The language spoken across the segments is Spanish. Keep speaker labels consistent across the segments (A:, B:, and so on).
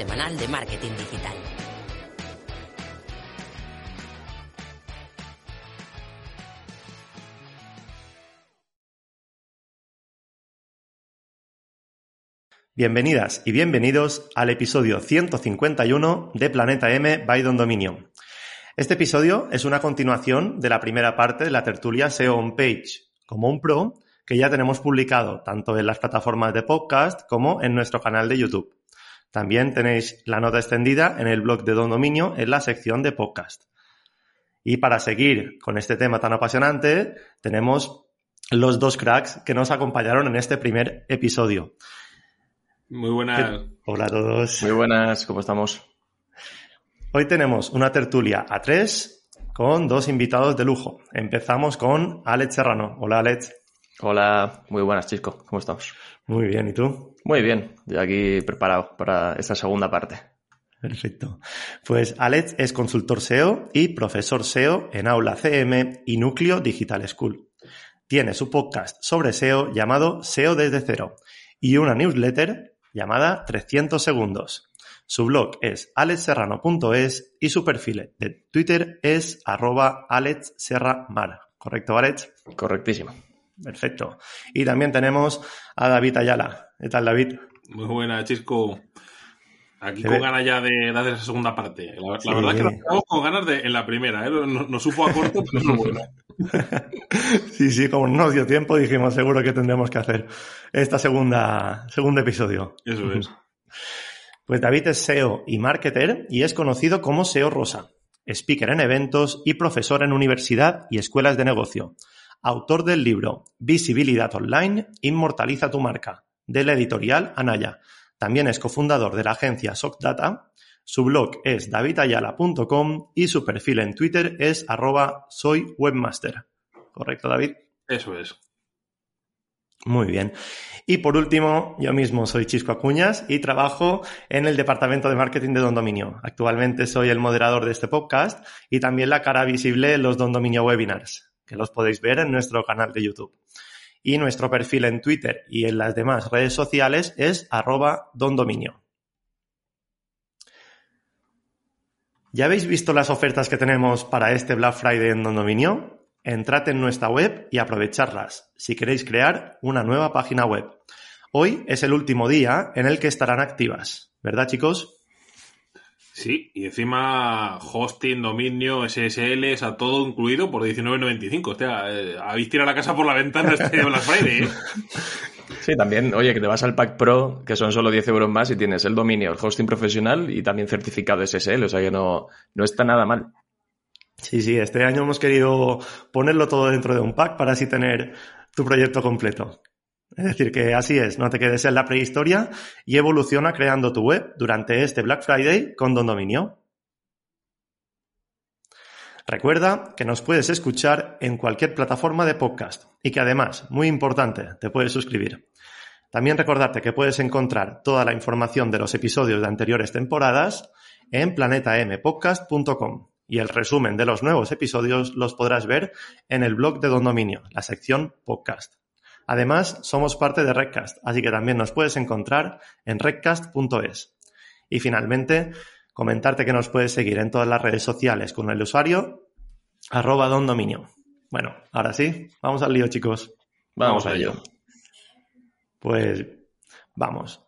A: Semanal de marketing digital.
B: Bienvenidas y bienvenidos al episodio 151 de Planeta M by Don Dominio. Este episodio es una continuación de la primera parte de la tertulia SEO on Page como un pro que ya tenemos publicado tanto en las plataformas de podcast como en nuestro canal de YouTube. También tenéis la nota extendida en el blog de Don Dominio en la sección de podcast. Y para seguir con este tema tan apasionante, tenemos los dos cracks que nos acompañaron en este primer episodio.
C: Muy buenas.
B: Hola a todos.
D: Muy buenas, ¿cómo estamos?
B: Hoy tenemos una tertulia a tres con dos invitados de lujo. Empezamos con Alex Serrano. Hola Alex.
D: Hola, muy buenas, Chisco, ¿cómo estamos?
B: Muy bien, ¿y tú?
D: Muy bien, ya aquí preparado para esta segunda parte.
B: Perfecto. Pues Alex es consultor SEO y profesor SEO en Aula CM y Núcleo Digital School. Tiene su podcast sobre SEO llamado SEO desde cero y una newsletter llamada 300 segundos. Su blog es alexserrano.es y su perfil de Twitter es arroba alexserramar. ¿Correcto, Alex?
D: Correctísimo.
B: Perfecto. Y también tenemos a David Ayala. ¿Qué tal, David?
C: Muy buena, Chisco. Aquí con ganas ya de, hacer esa segunda parte. La, la
B: Sí.
C: verdad es que nos quedamos con ganas de en la primera, ¿eh? Nos, nos supo a corto, pero es lo bueno.
B: Sí, sí, como no nos dio tiempo, dijimos seguro que tendremos que hacer esta segunda, segundo episodio.
C: Eso es.
B: Pues David es SEO y marketer y es conocido como SEO Rosa, speaker en eventos y profesor en universidad y escuelas de negocio. Autor del libro Visibilidad Online, Inmortaliza tu marca, de la editorial Anaya. También es cofundador de la agencia SocData. Su blog es davidayala.com y su perfil en Twitter es arroba soy webmaster. ¿Correcto, David?
C: Eso es.
B: Muy bien. Y por último, yo mismo soy Chisco Acuñas y trabajo en el departamento de marketing de Don Dominio. Actualmente soy el moderador de este podcast y también la cara visible en los Don Dominio webinars, que los podéis ver en nuestro canal de YouTube. Y nuestro perfil en Twitter y en las demás redes sociales es arroba Don Dominio. ¿Ya habéis visto las ofertas que tenemos para este Black Friday en Don Dominio? Entrad en nuestra web y aprovecharlas si queréis crear una nueva página web. Hoy es el último día en el que estarán activas, ¿verdad chicos?
C: Sí, y encima hosting, dominio, SSL, o sea, todo incluido por 19.95. Hostia, eh, habéis tirado la casa por la ventana este Black Friday, ¿eh?
D: Sí, también, oye, que te vas al Pack Pro, que son solo 10 euros más y tienes el dominio, el hosting profesional y también certificado SSL, o sea que no, no está nada mal.
B: Sí, sí, este año hemos querido ponerlo todo dentro de un pack para así tener tu proyecto completo. Es decir, que así es, no te quedes en la prehistoria y evoluciona creando tu web durante este Black Friday con Don Dominio. Recuerda que nos puedes escuchar en cualquier plataforma de podcast y que además, muy importante, te puedes suscribir. También recordarte que puedes encontrar toda la información de los episodios de anteriores temporadas en planetampodcast.com y el resumen de los nuevos episodios los podrás ver en el blog de Don Dominio, la sección podcast. Además, somos parte de Redcast, así que también nos puedes encontrar en redcast.es. Y finalmente, comentarte que nos puedes seguir en todas las redes sociales con el usuario arroba Don Dominio. Bueno, ahora sí, vamos al lío, chicos.
D: Vamos a ello.
B: Pues vamos.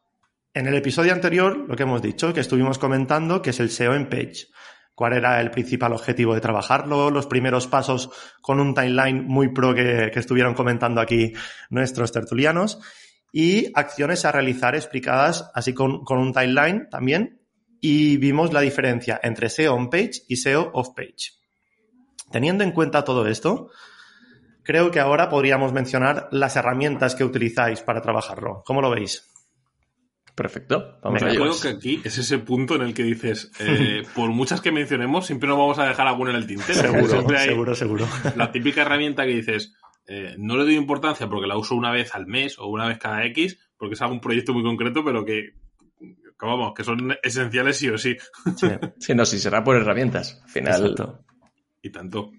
B: En el episodio anterior, lo que hemos dicho, que estuvimos comentando, que es el SEO en page. ¿Cuál era el principal objetivo de trabajarlo? Los primeros pasos con un timeline muy pro que, estuvieron comentando aquí nuestros tertulianos. Y acciones a realizar explicadas así con, con un timeline también. Y vimos la diferencia entre SEO on page y SEO off page. Teniendo en cuenta todo esto, creo que ahora podríamos mencionar las herramientas que utilizáis para trabajarlo. ¿Cómo lo veis?
D: Perfecto.
C: Vamos
D: a
C: creo que aquí es ese punto en el que dices, eh, por muchas que mencionemos, siempre nos vamos a dejar alguna en el tintero.
B: Seguro, seguro, seguro.
C: La típica herramienta que dices, eh, no le doy importancia porque la uso una vez al mes o una vez cada X, porque es algún proyecto muy concreto, pero que, vamos, que son esenciales sí o sí.
D: Sí, no, sí será por herramientas. Al final.
C: Y tanto.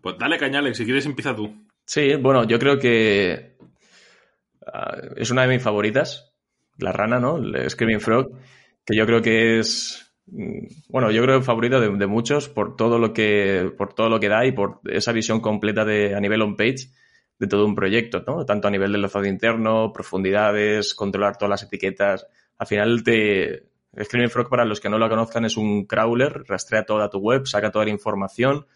C: Pues dale cañales, si quieres empieza tú.
D: Sí, bueno, yo creo que ah, es una de mis favoritas, la rana, ¿no? El Screaming Frog, que yo creo que es, mm, bueno, yo creo que favorito de, muchos por todo lo que, por todo lo que da y por esa visión completa de, a nivel on-page de todo un proyecto, ¿no? Tanto a nivel del enlazado interno, profundidades, controlar todas las etiquetas. Al final te, Screaming Frog, para los que no lo conozcan, es un crawler, rastrea toda tu web, saca toda la información,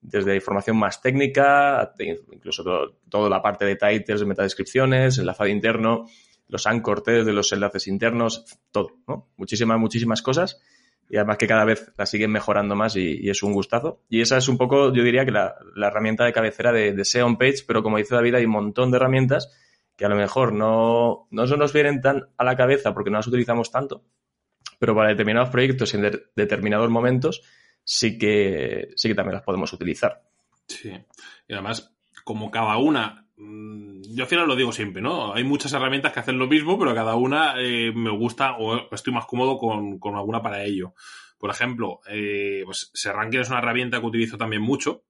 D: desde información más técnica, incluso toda la parte de titles, de metadescripciones, enlazado interno, los ancortes de los enlaces internos, todo, ¿no? Muchísimas, muchísimas cosas. Y además que cada vez la siguen mejorando más y, es un gustazo. Y esa es un poco, yo diría que la, herramienta de cabecera de, de, SEO on page, pero como dice David, hay un montón de herramientas que a lo mejor no, no nos vienen tan a la cabeza porque no las utilizamos tanto, pero para determinados proyectos y en determinados momentos sí que, sí que también las podemos utilizar.
C: Sí, y además, como cada una, yo al final lo digo siempre, ¿no? Hay muchas herramientas que hacen lo mismo, pero cada una eh, me gusta o estoy más cómodo con, alguna para ello. Por ejemplo, eh, pues Serranking es una herramienta que utilizo también mucho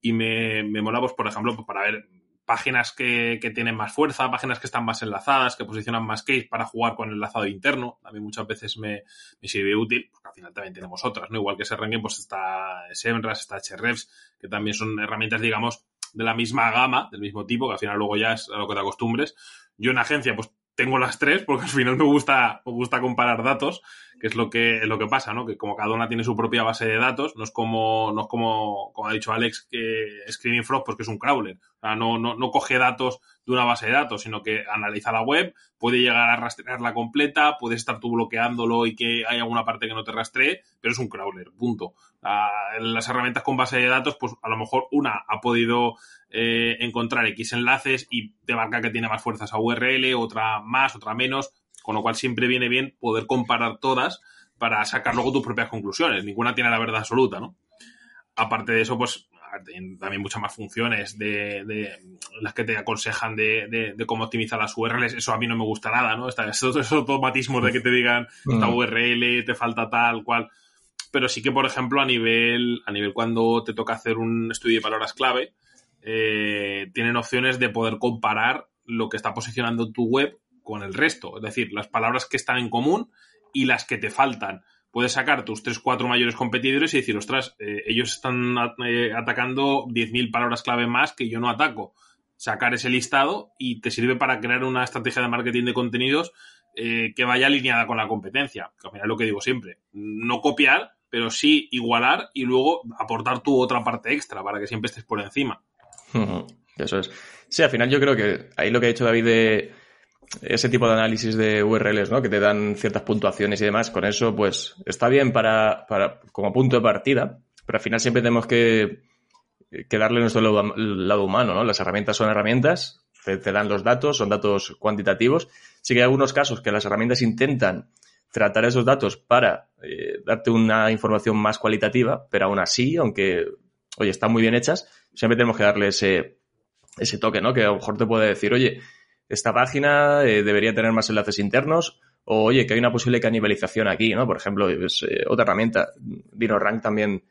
C: y me, me mola, pues, por ejemplo, pues, para ver páginas que, tienen más fuerza, páginas que están más enlazadas, que posicionan más case para jugar con el enlazado interno. A mí muchas veces me, sirve útil, porque al final también tenemos otras, ¿no? Igual que ese ranking, pues está Semras, está Hrefs, que también son herramientas, digamos, de la misma gama, del mismo tipo, que al final luego ya es a lo que te acostumbres. Yo en agencia, pues tengo las tres, porque al final me gusta, me gusta comparar datos que es lo que, lo que pasa, ¿no? Que como cada una tiene su propia base de datos, no es como, no es como, como ha dicho Alex, que Screaming Frog, pues que es un crawler. O sea, no, no, no coge datos de una base de datos, sino que analiza la web, puede llegar a rastrearla completa, puedes estar tú bloqueándolo y que hay alguna parte que no te rastree, pero es un crawler, punto. las herramientas con base de datos, pues a lo mejor una ha podido eh, encontrar X enlaces y te marca que tiene más fuerzas a URL, otra más, otra menos, con lo cual siempre viene bien poder comparar todas para sacar luego tus propias conclusiones. Ninguna tiene la verdad absoluta, ¿no? Aparte de eso, pues también muchas más funciones de, las que te aconsejan de, cómo optimizar las URLs. Eso a mí no me gusta nada, ¿no? esos automatismos de que te digan esta mm. URL te falta tal cual. Pero sí que, por ejemplo, a nivel, a nivel cuando te toca hacer un estudio de palabras clave, eh, tienen opciones de poder comparar lo que está posicionando tu web con el resto. Es decir, las palabras que están en común y las que te faltan. Puedes sacar tus 3-4 mayores competidores y decir, ostras, eh, ellos están eh, atacando 10.000 palabras clave más que yo no ataco. Sacar ese listado y te sirve para crear una estrategia de marketing de contenidos eh, que vaya alineada con la competencia. Que al final lo que digo siempre. No copiar, pero sí igualar y luego aportar tu otra parte extra para que siempre estés por encima.
D: Eso es. Sí, al final yo creo que ahí lo que ha dicho David de ese tipo de análisis de URLs, ¿no? Que te dan ciertas puntuaciones y demás. Con eso, pues, está bien para, para como punto de partida, pero al final siempre tenemos que, que darle nuestro lado, humano, ¿no? Las herramientas son herramientas, te, dan los datos, son datos cuantitativos. Sí que hay algunos casos que las herramientas intentan tratar esos datos para eh, darte una información más cualitativa, pero aún así, aunque, oye, están muy bien hechas, siempre tenemos que darle ese, ese toque, ¿no? Que a lo mejor te puede decir, oye, esta página eh, debería tener más enlaces internos o oye, que hay una posible canibalización aquí, ¿no? Por ejemplo, es eh, otra herramienta. DinoRank también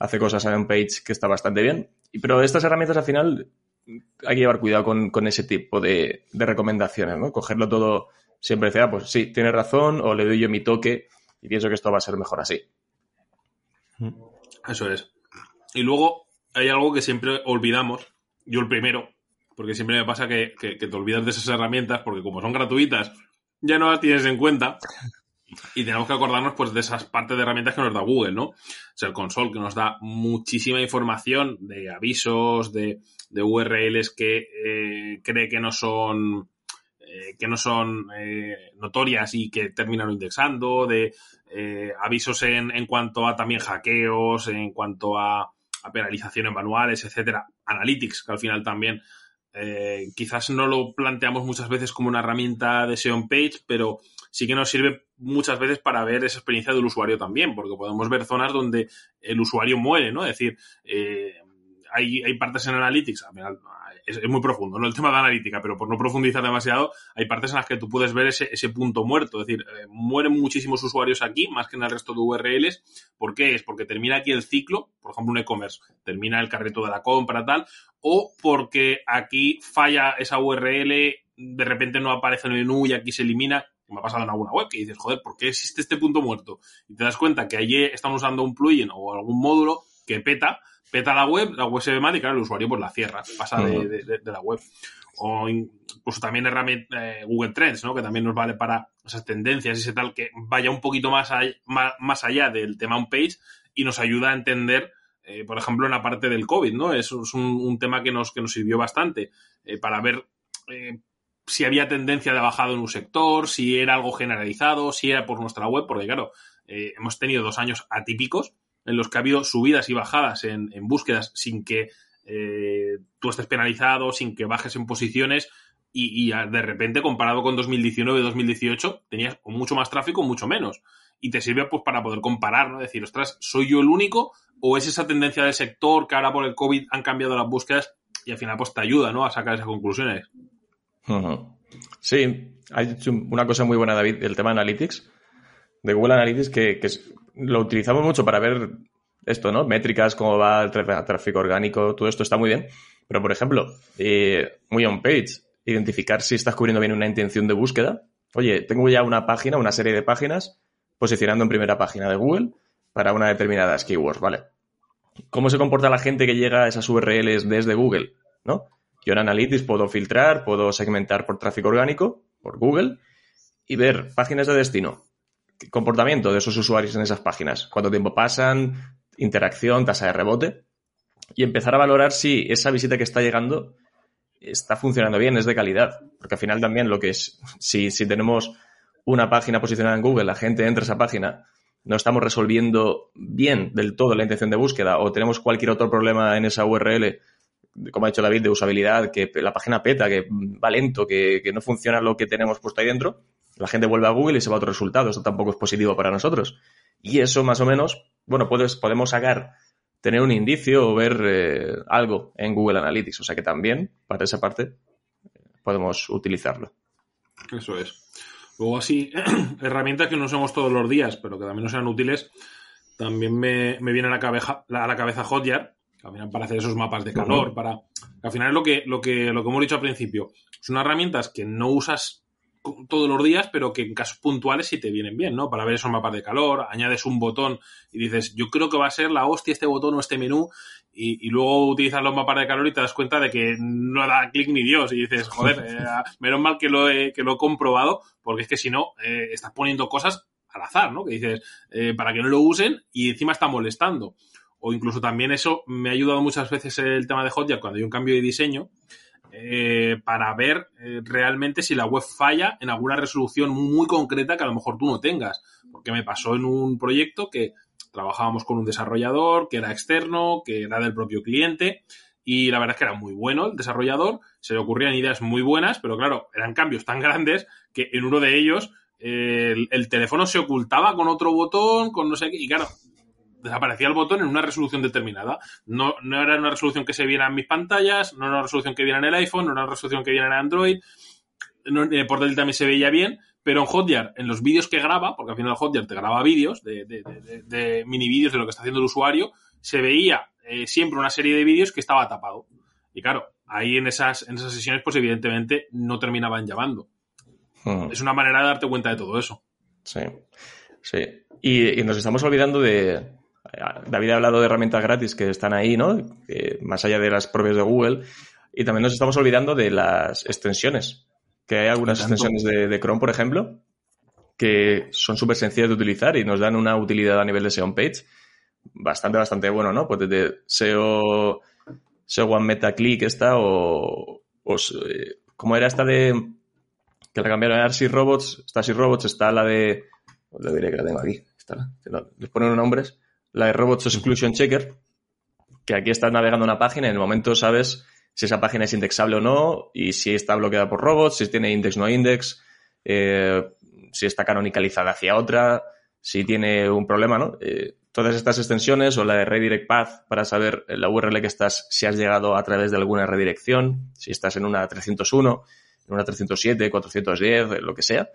D: hace cosas en page que está bastante bien. Pero estas herramientas al final hay que llevar cuidado con, ese tipo de, recomendaciones, ¿no? Cogerlo todo siempre decir, ah, pues sí, tiene razón, o le doy yo mi toque y pienso que esto va a ser mejor así.
C: Eso es. Y luego hay algo que siempre olvidamos, yo el primero, porque siempre me pasa que, te olvidas de esas herramientas porque como son gratuitas, ya no las tienes en cuenta. Y tenemos que acordarnos pues de esas partes de herramientas que nos da Google, ¿no? O el console que nos da muchísima información de avisos, de, URLs que eh, cree que no son eh, que no son eh, notorias y que terminan indexando, de avisos en, en, cuanto a también hackeos, en cuanto a a penalizaciones manuales, etcétera, Analytics, que al final también eh, quizás no lo planteamos muchas veces como una herramienta de SEO page, pero sí que nos sirve muchas veces para ver esa experiencia del usuario también, porque podemos ver zonas donde el usuario muere, ¿no? Es decir, eh, hay, hay, partes en Analytics, es, muy profundo, no el tema de analítica, pero por no profundizar demasiado, hay partes en las que tú puedes ver ese, ese punto muerto. Es decir, eh, mueren muchísimos usuarios aquí, más que en el resto de URLs. ¿Por qué? Es porque termina aquí el ciclo, por ejemplo, un e-commerce, termina el carrito de la compra, tal, o porque aquí falla esa URL, de repente no aparece en el menú y aquí se elimina. Me ha pasado en alguna web que dices, joder, ¿por qué existe este punto muerto? Y te das cuenta que allí estamos usando un plugin o algún módulo que peta peta la web, la web se ve mal y claro, el usuario pues la cierra, pasa de, la web. O incluso también herramienta eh, Google Trends, ¿no? Que también nos vale para esas tendencias y ese tal que vaya un poquito más, allá, más, allá del tema on page y nos ayuda a entender, eh, por ejemplo, en la parte del COVID, ¿no? Eso es un, tema que nos, que nos sirvió bastante eh, para ver si había tendencia de bajado en un sector, si era algo generalizado, si era por nuestra web, porque claro, hemos tenido dos años atípicos en los que ha habido subidas y bajadas en, búsquedas sin que eh, tú estés penalizado, sin que bajes en posiciones y, de repente comparado con 2019-2018 tenías mucho más tráfico mucho menos. Y te sirve pues para poder comparar, ¿no? Decir, ostras, ¿soy yo el único o es esa tendencia del sector que ahora por el COVID han cambiado las búsquedas y al final pues te ayuda, ¿no? A sacar esas conclusiones.
D: Sí, hay una cosa muy buena, David, el tema de Analytics, de Google Analytics, que, que es lo utilizamos mucho para ver esto, ¿no? Métricas, cómo va el tráfico orgánico, todo esto está muy bien. Pero, por ejemplo, eh, muy on-page, identificar si estás cubriendo bien una intención de búsqueda. Oye, tengo ya una página, una serie de páginas posicionando en primera página de Google para una determinada keywords, ¿vale? ¿Cómo se comporta la gente que llega a esas URLs desde Google? ¿No? Yo en Analytics puedo filtrar, puedo segmentar por tráfico orgánico, por Google, y ver páginas de destino comportamiento de esos usuarios en esas páginas, cuánto tiempo pasan, interacción, tasa de rebote, y empezar a valorar si esa visita que está llegando está funcionando bien, es de calidad. Porque al final también lo que es, si, si tenemos una página posicionada en Google, la gente entra a esa página, no estamos resolviendo bien del todo la intención de búsqueda o tenemos cualquier otro problema en esa URL, como ha dicho David, de usabilidad, que la página peta, que va lento, que, no funciona lo que tenemos puesto ahí dentro, la gente vuelve a Google y se va a otro resultado. Esto tampoco es positivo para nosotros. Y eso, más o menos, bueno, puedes, podemos sacar, tener un indicio o ver eh, algo en Google Analytics. O sea que también, para esa parte, podemos utilizarlo.
C: Eso es. Luego, así, herramientas que no usamos todos los días, pero que también nos sean útiles, también me, viene a la cabeza, a la cabeza Hotjar, también para hacer esos mapas de calor, para. Al final es lo que, lo que, lo que hemos dicho al principio. Son herramientas que no usas todos los días, pero que en casos puntuales sí te vienen bien, ¿no? Para ver esos mapas de calor, añades un botón y dices, yo creo que va a ser la hostia este botón o este menú, y, luego utilizas los mapas de calor y te das cuenta de que no da clic ni Dios, y dices, joder, eh, menos mal que lo, he, que lo he comprobado, porque es que si no, eh, estás poniendo cosas al azar, ¿no? Que dices, eh, para que no lo usen y encima está molestando. O incluso también eso me ha ayudado muchas veces el tema de Hotjar cuando hay un cambio de diseño eh, para ver eh, realmente si la web falla en alguna resolución muy concreta que a lo mejor tú no tengas. Porque me pasó en un proyecto que trabajábamos con un desarrollador que era externo, que era del propio cliente, y la verdad es que era muy bueno el desarrollador, se le ocurrían ideas muy buenas, pero claro, eran cambios tan grandes que en uno de ellos el, el, teléfono se ocultaba con otro botón, con no sé qué, y claro, desaparecía el botón en una resolución determinada. No, no era una resolución que se viera en mis pantallas, no era una resolución que viera en el iPhone, no era una resolución que viera en Android. No, eh, por también se veía bien, pero en Hotjar, en los vídeos que graba, porque al final Hotjar te graba vídeos, de, de, mini vídeos de lo que está haciendo el usuario, se veía eh, siempre una serie de vídeos que estaba tapado. Y claro, ahí en esas, en esas sesiones, pues evidentemente no terminaban llamando. Hmm. Es una manera de darte cuenta de todo eso.
D: Sí, sí. y nos estamos olvidando de, David ha hablado de herramientas gratis que están ahí, ¿no? más allá de las propias de Google. Y también nos estamos olvidando de las extensiones. Que hay algunas extensiones de, Chrome, por ejemplo, que son súper sencillas de utilizar y nos dan una utilidad a nivel de SEO page bastante, bastante bueno, ¿no? Pues desde SEO, SEO One Meta Click esta o, o eh, ¿cómo era esta de que la cambiaron a Arsi Robots? Está Arsi Robots, está la de, le diré que la tengo aquí, está, les ponen nombres la de Robots Exclusion Checker, que aquí estás navegando una página y en el momento sabes si esa página es indexable o no y si está bloqueada por robots, si tiene index no index, eh, si está canonicalizada hacia otra, si tiene un problema, ¿no? Eh, todas estas extensiones o la de Redirect Path para saber la URL que estás, si has llegado a través de alguna redirección, si estás en una 301, en una 307, 410, lo que sea.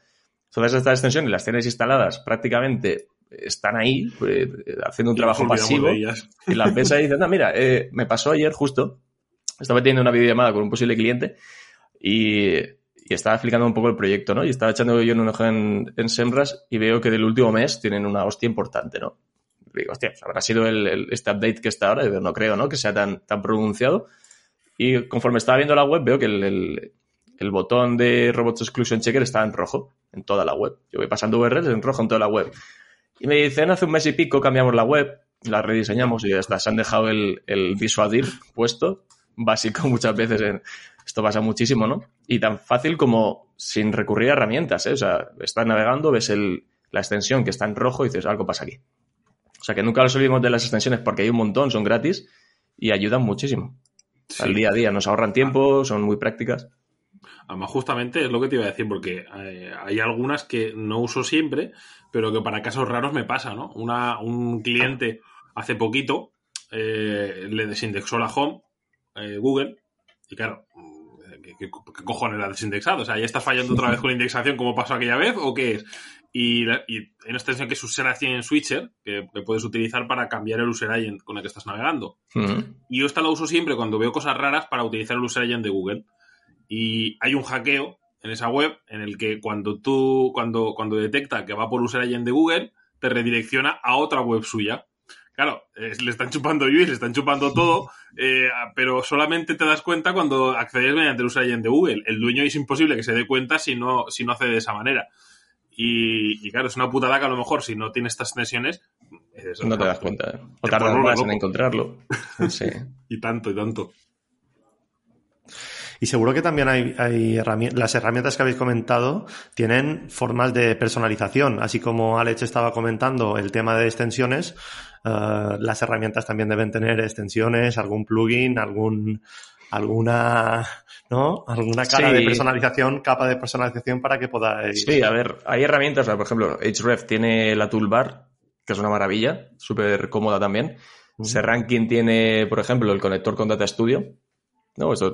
D: Todas estas extensiones las tienes instaladas prácticamente están ahí pues, haciendo un trabajo pasivo y la ves ahí diciendo, mira, eh, me pasó ayer justo, estaba teniendo una videollamada con un posible cliente y, estaba explicando un poco el proyecto, ¿no? Y estaba echando yo un ojo en, en Semras y veo que del último mes tienen una hostia importante, ¿no? digo, hostia, pues habrá sido el, este update que está ahora, no creo, ¿no? Que sea tan, tan pronunciado. Y conforme estaba viendo la web, veo que el, el botón de Robots Exclusion Checker está en rojo en toda la web. Yo voy pasando URLs en rojo en toda la web. Y me dicen, hace un mes y pico cambiamos la web, la rediseñamos y ya está. Se han dejado el, el Visual Dir puesto, básico muchas veces. En, esto pasa muchísimo, ¿no? Y tan fácil como sin recurrir a herramientas, ¿eh? O sea, estás navegando, ves el, la extensión que está en rojo y dices, algo pasa aquí. O sea, que nunca los olvidemos de las extensiones porque hay un montón, son gratis y ayudan muchísimo. Al día a día, nos ahorran tiempo, son muy prácticas.
C: Además, justamente es lo que te iba a decir, porque eh, hay algunas que no uso siempre, pero que para casos raros me pasa, ¿no? Una, un cliente hace poquito eh, le desindexó la home eh, Google y claro, ¿qué, qué, cojones la desindexado? O sea, ¿ya está fallando otra vez con la indexación como pasó aquella vez o qué es? Y, y hay una extensión que es User Agent Switcher, que, que, puedes utilizar para cambiar el User Agent con el que estás navegando. Uh -huh. Y yo esta la uso siempre cuando veo cosas raras para utilizar el User Agent de Google. Y hay un hackeo en esa web en el que cuando tú, cuando, cuando detecta que va por user agent de Google, te redirecciona a otra web suya. Claro, eh, le están chupando UI, le están chupando todo, eh, pero solamente te das cuenta cuando accedes mediante el user agent de Google. El dueño es imposible que se dé cuenta si no, si no hace de esa manera. Y, y, claro, es una putada que a lo mejor si no tiene estas extensiones...
D: Es, no te das cuenta. ¿eh? O tardas más en encontrarlo. Sí.
C: y tanto, y tanto.
B: Y seguro que también hay, hay herramientas, las herramientas que habéis comentado tienen formas de personalización. Así como Alex estaba comentando el tema de extensiones, uh, las herramientas también deben tener extensiones, algún plugin, algún, alguna, ¿no? Alguna cara sí. de personalización, capa de personalización para que podáis.
D: Sí, a ver, hay herramientas, por ejemplo, Href tiene la toolbar, que es una maravilla, súper cómoda también. -huh. Serranking tiene, por ejemplo, el conector con Data Studio. ¿no? Eso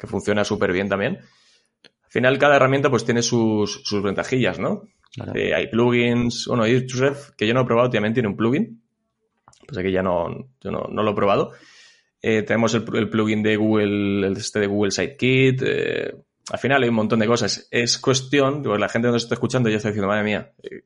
D: que funciona súper bien también. Al final, cada herramienta pues tiene sus, sus ventajillas, ¿no? Claro. Eh, hay plugins, bueno, Ahrefs, que yo no he probado, también tiene un plugin. Pues aquí ya no, yo no, no lo he probado. Eh, tenemos el, el, plugin de Google, el este de Google Sitekit. Eh, al final hay un montón de cosas. Es cuestión, pues la gente que nos está escuchando ya está diciendo, madre mía, eh,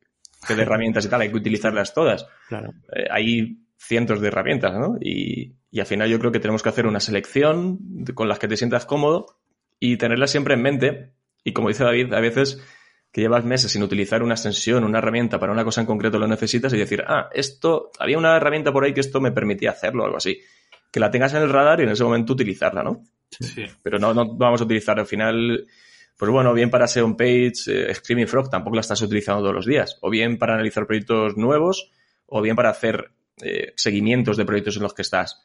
D: qué de herramientas y tal, hay que utilizarlas todas.
B: Claro.
D: Eh, hay cientos de herramientas, ¿no? Y, y, al final yo creo que tenemos que hacer una selección con las que te sientas cómodo y tenerlas siempre en mente. Y como dice David, a veces que llevas meses sin utilizar una extensión, una herramienta para una cosa en concreto lo necesitas y decir, ah, esto, había una herramienta por ahí que esto me permitía hacerlo o algo así. Que la tengas en el radar y en ese momento utilizarla, ¿no?
C: Sí.
D: Pero no, no vamos a utilizar al final, pues bueno, bien para SEO page, eh, Screaming Frog tampoco la estás utilizando todos los días. O bien para analizar proyectos nuevos, o bien para hacer eh, seguimientos de proyectos en los que estás.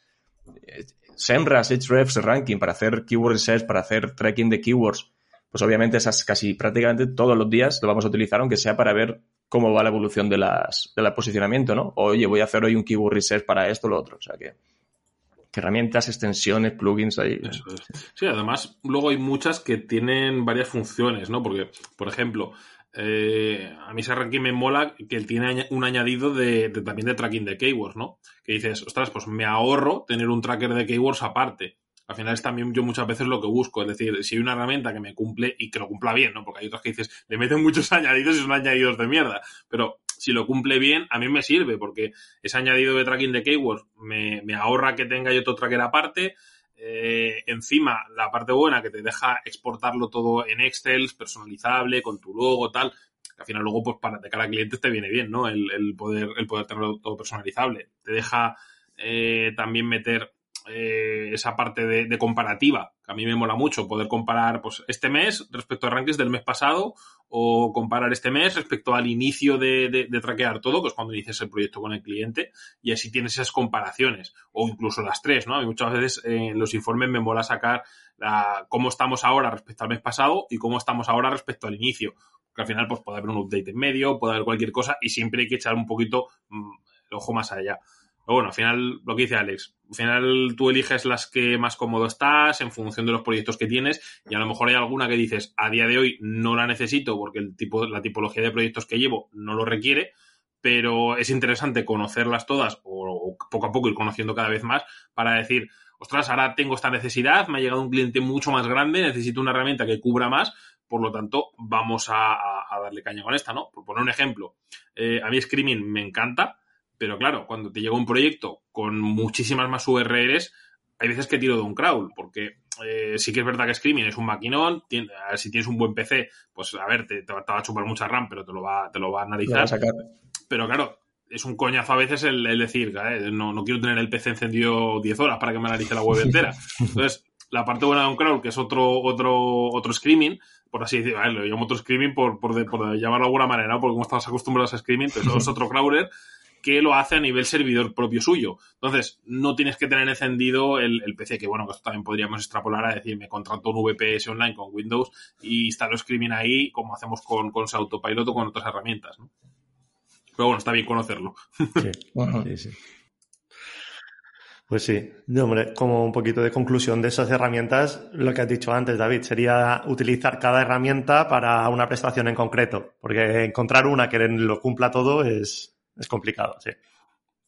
D: Eh, Semras, Hrefs, Ranking, para hacer keyword research, para hacer tracking de keywords, pues obviamente esas casi prácticamente todos los días lo vamos a utilizar, aunque sea para ver cómo va la evolución de las, del posicionamiento, ¿no? Oye, voy a hacer hoy un keyword research para esto o lo otro. O sea que, que herramientas, extensiones, plugins ahí.
C: Eso es. Sí, además, luego hay muchas que tienen varias funciones, ¿no? Porque, por ejemplo, eh, a mí ese ranking me mola que tiene un añadido de, de, también de tracking de keywords, ¿no? Que dices, ostras, pues me ahorro tener un tracker de keywords aparte. Al final es también yo muchas veces lo que busco, es decir, si hay una herramienta que me cumple y que lo cumpla bien, ¿no? Porque hay otras que dices, le meten muchos añadidos y son añadidos de mierda, pero si lo cumple bien, a mí me sirve, porque ese añadido de tracking de keywords me, me ahorra que tenga yo otro tracker aparte, eh, encima, la parte buena que te deja exportarlo todo en Excel, personalizable, con tu logo, tal. Que al final luego, pues para de cara a clientes te viene bien, ¿no? El, el poder, el poder tenerlo todo personalizable. Te deja eh, también meter eh, esa parte de, de, comparativa, a mí me mola mucho poder comparar pues, este mes respecto a rankings del mes pasado o comparar este mes respecto al inicio de, de, traquear todo, que es cuando inicias el proyecto con el cliente, y así tienes esas comparaciones, o incluso las tres, ¿no? A muchas veces en los informes me mola sacar cómo estamos ahora respecto al mes pasado y cómo estamos ahora respecto al inicio. Que al final, pues puede haber un update en medio, puede haber cualquier cosa, y siempre hay que echar un poquito mm, el ojo más allá. Pero bueno, al final, lo que dice Alex, al final tú eliges las que más cómodo estás en función de los proyectos que tienes y a lo mejor hay alguna que dices, a día de hoy no la necesito porque el tipo, la tipología de proyectos que llevo no lo requiere, pero es interesante conocerlas todas o, poco a poco ir conociendo cada vez más para decir, ostras, ahora tengo esta necesidad, me ha llegado un cliente mucho más grande, necesito una herramienta que cubra más, por lo tanto, vamos a, darle caña con esta, ¿no? Por poner un ejemplo, eh, a mí Screaming me encanta, pero claro, cuando te llega un proyecto con muchísimas más URLs, hay veces que tiro de un crawl, porque eh, sí que es verdad que Screaming es un maquinón, si tienes un buen PC, pues a ver, te, va a chupar mucha RAM, pero te lo va, te lo va a analizar. Pero claro, es un coñazo a veces el, decir, no, no, quiero tener el PC encendido 10 horas para que me analice la web entera. Entonces, la parte buena de un crawl, que es otro, otro, otro screaming, por así decirlo, lo llamo otro screaming por, por, llamarlo de alguna manera, porque como estamos acostumbrados a screaming, pues es otro crawler que lo hace a nivel servidor propio suyo. Entonces, no tienes que tener encendido el, PC, que bueno, que esto también podríamos extrapolar a decir, me contrato un VPS online con Windows y instalo Screaming ahí, como hacemos con, con Autopilot o con otras herramientas, ¿no? Pero bueno, está bien conocerlo. Sí, sí,
B: Pues sí, hombre, como un poquito de conclusión de esas herramientas, lo que has dicho antes, David, sería utilizar cada herramienta para una prestación en concreto, porque encontrar una que lo cumpla todo es, es complicado, sí.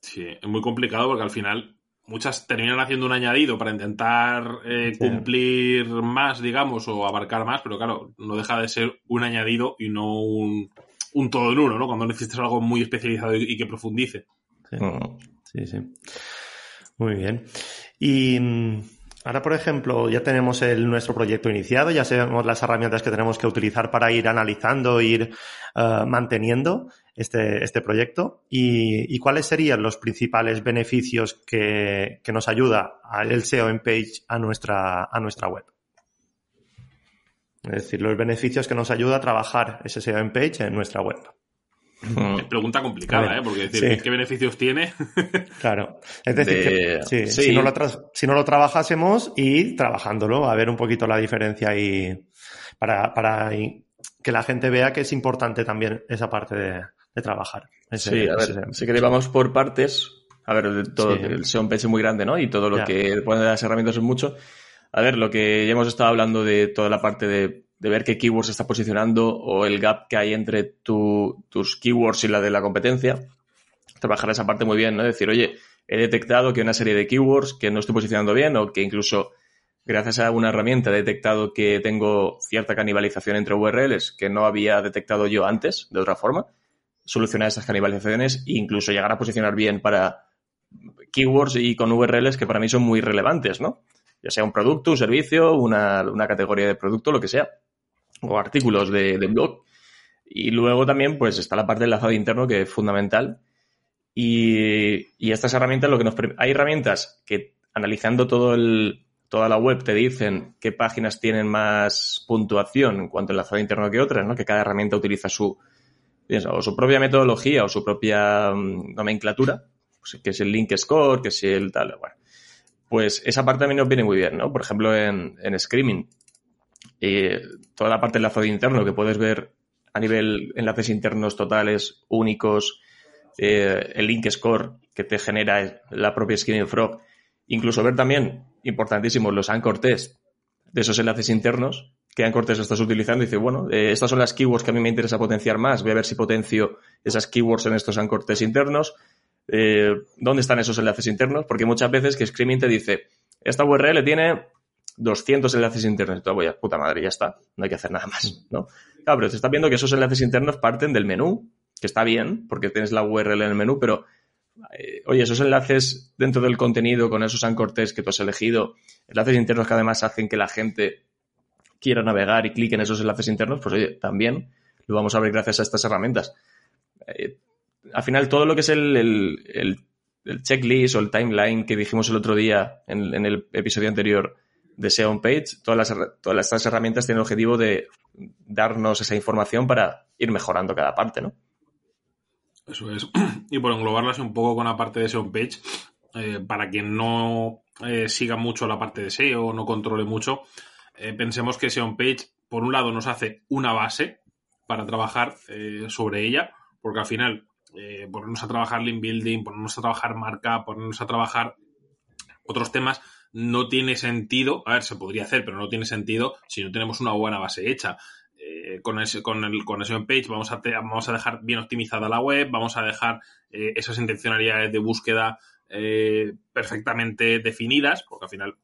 C: Sí, es muy complicado porque al final muchas terminan haciendo un añadido para intentar eh, cumplir más, digamos, o abarcar más, pero claro, no deja de ser un añadido y no un, todo en uno, ¿no? Cuando necesitas algo muy especializado y, que profundice.
B: Sí, sí, Muy bien. Y mm, ahora, por ejemplo, ya tenemos el, nuestro proyecto iniciado, ya sabemos las herramientas que tenemos que utilizar para ir analizando, ir eh, manteniendo este, este proyecto y, cuáles serían los principales beneficios que, nos ayuda el SEO en page a nuestra, a nuestra web. Es decir, los beneficios que nos ayuda a trabajar ese SEO en page en nuestra web.
C: Pregunta complicada, ¿eh? Porque decir, ¿qué beneficios tiene?
B: claro. Es decir, Si, no lo si, no lo trabajásemos y trabajándolo, a ver un poquito la diferencia y para, para que la gente vea que es importante también esa parte de, de trabajar.
D: sí, a ver, sí que vamos por partes. A ver, todo, el SEO es muy grande, ¿no? Y todo lo que ponen las herramientas es mucho. A ver, lo que ya hemos estado hablando de toda la parte de, ver qué keywords está posicionando o el gap que hay entre tus keywords y la de la competencia. Trabajar esa parte muy bien, ¿no? Decir, oye, he detectado que una serie de keywords que no estoy posicionando bien o que incluso gracias a una herramienta he detectado que tengo cierta canibalización entre URLs que no había detectado yo antes, de otra forma solucionar estas canibalizaciones e incluso llegar a posicionar bien para keywords y con URLs que para mí son muy relevantes, ¿no? Ya sea un producto, un servicio, una, categoría de producto, lo que sea, o artículos de, blog. Y luego también, pues, está la parte del enlazado interno que es fundamental. Y, estas herramientas, lo que nos hay herramientas que analizando todo el, toda la web te dicen qué páginas tienen más puntuación en cuanto al enlazado interno que otras, ¿no? Que cada herramienta utiliza su, o su propia metodología o su propia mm, nomenclatura, pues, que es el link score, que es el tal, bueno. Pues esa parte también nos viene muy bien, ¿no? Por ejemplo, en, en Screaming, eh, toda la parte del enlace interno que puedes ver a nivel enlaces internos totales, únicos, eh, el link score que te genera la propia Screaming Frog, incluso ver también, importantísimos, los anchor test de esos enlaces internos, que Cortés estás utilizando. Y dice, bueno, eh, estas son las keywords que a mí me interesa potenciar más, voy a ver si potencio esas keywords en estos ancortes internos, eh, dónde están esos enlaces internos, porque muchas veces que Screaming te dice, esta URL tiene 200 enlaces internos, y voy a puta madre, ya está, no hay que hacer nada más, ¿no? Claro, pero te estás viendo que esos enlaces internos parten del menú, que está bien, porque tienes la URL en el menú, pero eh, oye, esos enlaces dentro del contenido con esos ancortes que tú has elegido, enlaces internos que además hacen que la gente quiera navegar y clique en esos enlaces internos, pues oye, también lo vamos a ver gracias a estas herramientas. Eh, al final, todo lo que es el, checklist o el timeline que dijimos el otro día en, el episodio anterior de SEO on page, todas, las, todas estas herramientas tienen el objetivo de darnos esa información para ir mejorando cada parte, ¿no?
C: Eso es. Y por englobarlas un poco con la parte de SEO on page, eh, para quien no eh, siga mucho la parte de SEO, no controle mucho, eh, pensemos que SEO on page, por un lado, nos hace una base para trabajar sobre ella, porque al final ponernos a trabajar link building, ponernos a trabajar marca, ponernos a trabajar otros temas, no tiene sentido, a ver, se podría hacer, pero no tiene sentido si no tenemos una buena base hecha. Eh, con, ese, con, el, con ese page vamos a, vamos a dejar bien optimizada la web, vamos a dejar eh, esas intencionalidades de búsqueda eh, perfectamente definidas, porque al final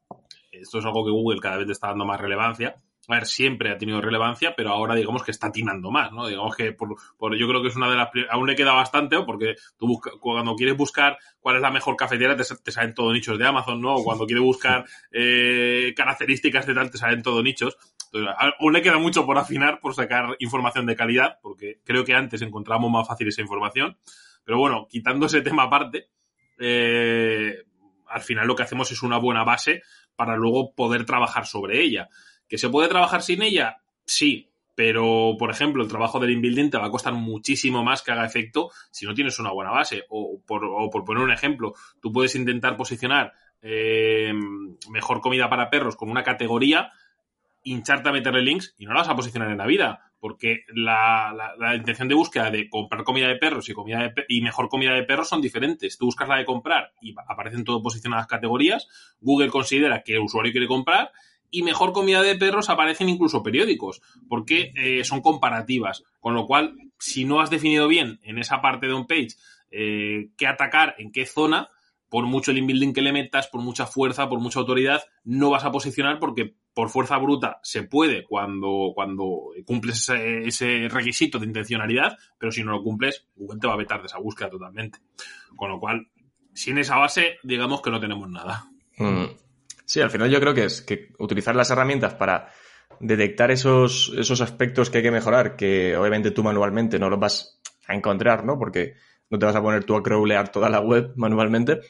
C: esto es algo que Google cada vez le está dando más relevancia a ver, siempre ha tenido relevancia, pero ahora digamos que está timando más, ¿no? Digamos que por, por yo creo que es una de las aún le queda bastante, porque tú cuando quieres buscar cuál es la mejor cafetera te, salen todos nichos de Amazon, ¿no? O cuando quieres buscar eh, características de tal te salen todos nichos. Entonces, aún le queda mucho por afinar, por sacar información de calidad, porque creo que antes encontramos más fácil esa información. Pero bueno, quitando ese tema aparte, eh, al final lo que hacemos es una buena base para luego poder trabajar sobre ella. ¿Que se puede trabajar sin ella? Sí, pero por ejemplo el trabajo del inbuilding te va a costar muchísimo más que haga efecto si no tienes una buena base. O por, poner un ejemplo, tú puedes intentar posicionar eh, mejor comida para perros con una categoría, hincharte a meterle links y no la vas a posicionar en la vida. Porque la, intención de búsqueda de comprar comida de perros y comida y mejor comida de perros son diferentes. Tú buscas la de comprar y aparecen todo posicionadas categorías. Google considera que el usuario quiere comprar y mejor comida de perros aparecen incluso periódicos, porque eh, son comparativas. Con lo cual, si no has definido bien en esa parte de un page eh, qué atacar, en qué zona, por mucho el inbuilding que le metas, por mucha fuerza, por mucha autoridad, no vas a posicionar porque por fuerza bruta se puede cuando, cuando cumples ese, requisito de intencionalidad, pero si no lo cumples, Google te va a vetar de esa búsqueda totalmente. Con lo cual, sin esa base, digamos que no tenemos nada.
D: Mm. Sí, al final yo creo que es que utilizar las herramientas para detectar esos, esos aspectos que hay que mejorar, que obviamente tú manualmente no los vas a encontrar, ¿no? Porque no te vas a poner tú a crawlear toda la web manualmente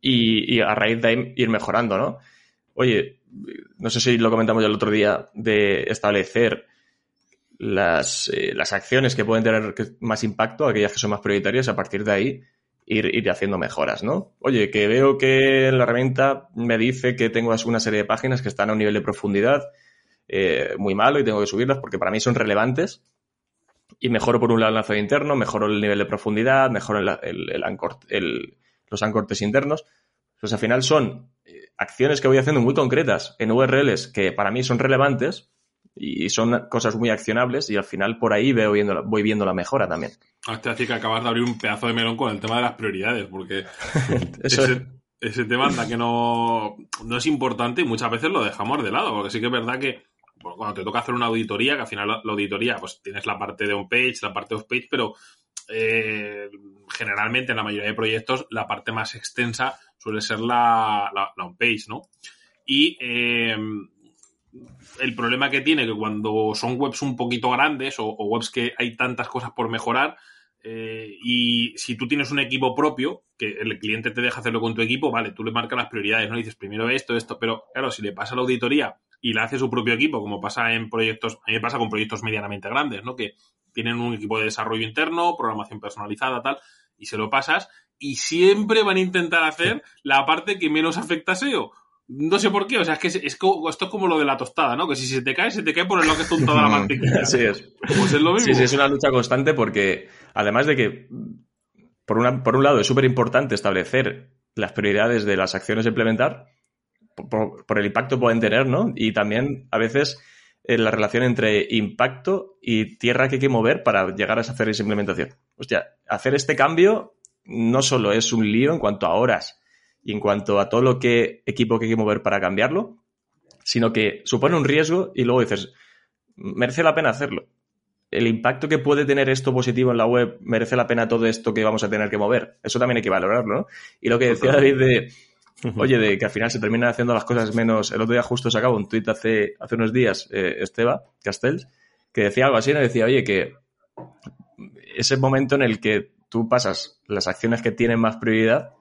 D: y, a raíz de ahí ir mejorando, ¿no? Oye, no sé si lo comentamos ya el otro día de establecer las, eh, las acciones que pueden tener más impacto, aquellas que son más prioritarias, a partir de ahí ir, haciendo mejoras, ¿no? Oye, que veo que la herramienta me dice que tengo una serie de páginas que están a un nivel de profundidad eh, muy malo y tengo que subirlas porque para mí son relevantes y mejoro por un lado el enlace interno, mejoro el nivel de profundidad, mejoro el, los ancortes internos. Pues al final son eh, acciones que voy haciendo muy concretas en URLs que para mí son relevantes y son cosas muy accionables y al final por ahí veo viendo, voy viendo la mejora también.
C: Hasta así que acabas de abrir un pedazo de melón con el tema de las prioridades, porque ese, ese, tema anda que no, no es importante y muchas veces lo dejamos de lado, porque sí que es verdad que cuando te toca hacer una auditoría, que al final la, auditoría, pues tienes la parte de on-page, la parte off-page, pero eh, generalmente en la mayoría de proyectos la parte más extensa suele ser la, la, on-page, ¿no? Y eh, el problema que tiene que cuando son webs un poquito grandes o, webs que hay tantas cosas por mejorar eh, y si tú tienes un equipo propio, que el cliente te deja hacerlo con tu equipo, vale, tú le marcas las prioridades, ¿no? dices primero esto, esto, pero claro, si le pasa la auditoría y la hace su propio equipo, como pasa en proyectos, a mí me pasa con proyectos medianamente grandes, ¿no? Que tienen un equipo de desarrollo interno, programación personalizada, tal, y se lo pasas y siempre van a intentar hacer la parte que menos afecta a SEO. No sé por qué, o sea, es que es, esto es como lo de la tostada, ¿no? Que si se te cae, se te cae por el lado que está toda la mantequilla.
D: sí, es.
C: Pues es lo mismo.
D: Sí, sí, es una lucha constante porque, además de que, por, una, por un lado, es súper importante establecer las prioridades de las acciones a implementar, por, el impacto que pueden tener, ¿no? Y también, a veces, en la relación entre impacto y tierra que hay que mover para llegar a hacer esa implementación. Hostia, hacer este cambio no solo es un lío en cuanto a horas, y en cuanto a todo lo que equipo que hay que mover para cambiarlo, sino que supone un riesgo y luego dices, merece la pena hacerlo. El impacto que puede tener esto positivo en la web, merece la pena todo esto que vamos a tener que mover. Eso también hay que valorarlo, ¿no? Y lo que decía David de, oye, de que al final se terminan haciendo las cosas menos. El otro día justo sacaba un tuit hace, hace unos días, eh, Esteba Castells, que decía algo así, ¿no? Decía, oye, que ese momento en el que tú pasas las acciones que tienen más prioridad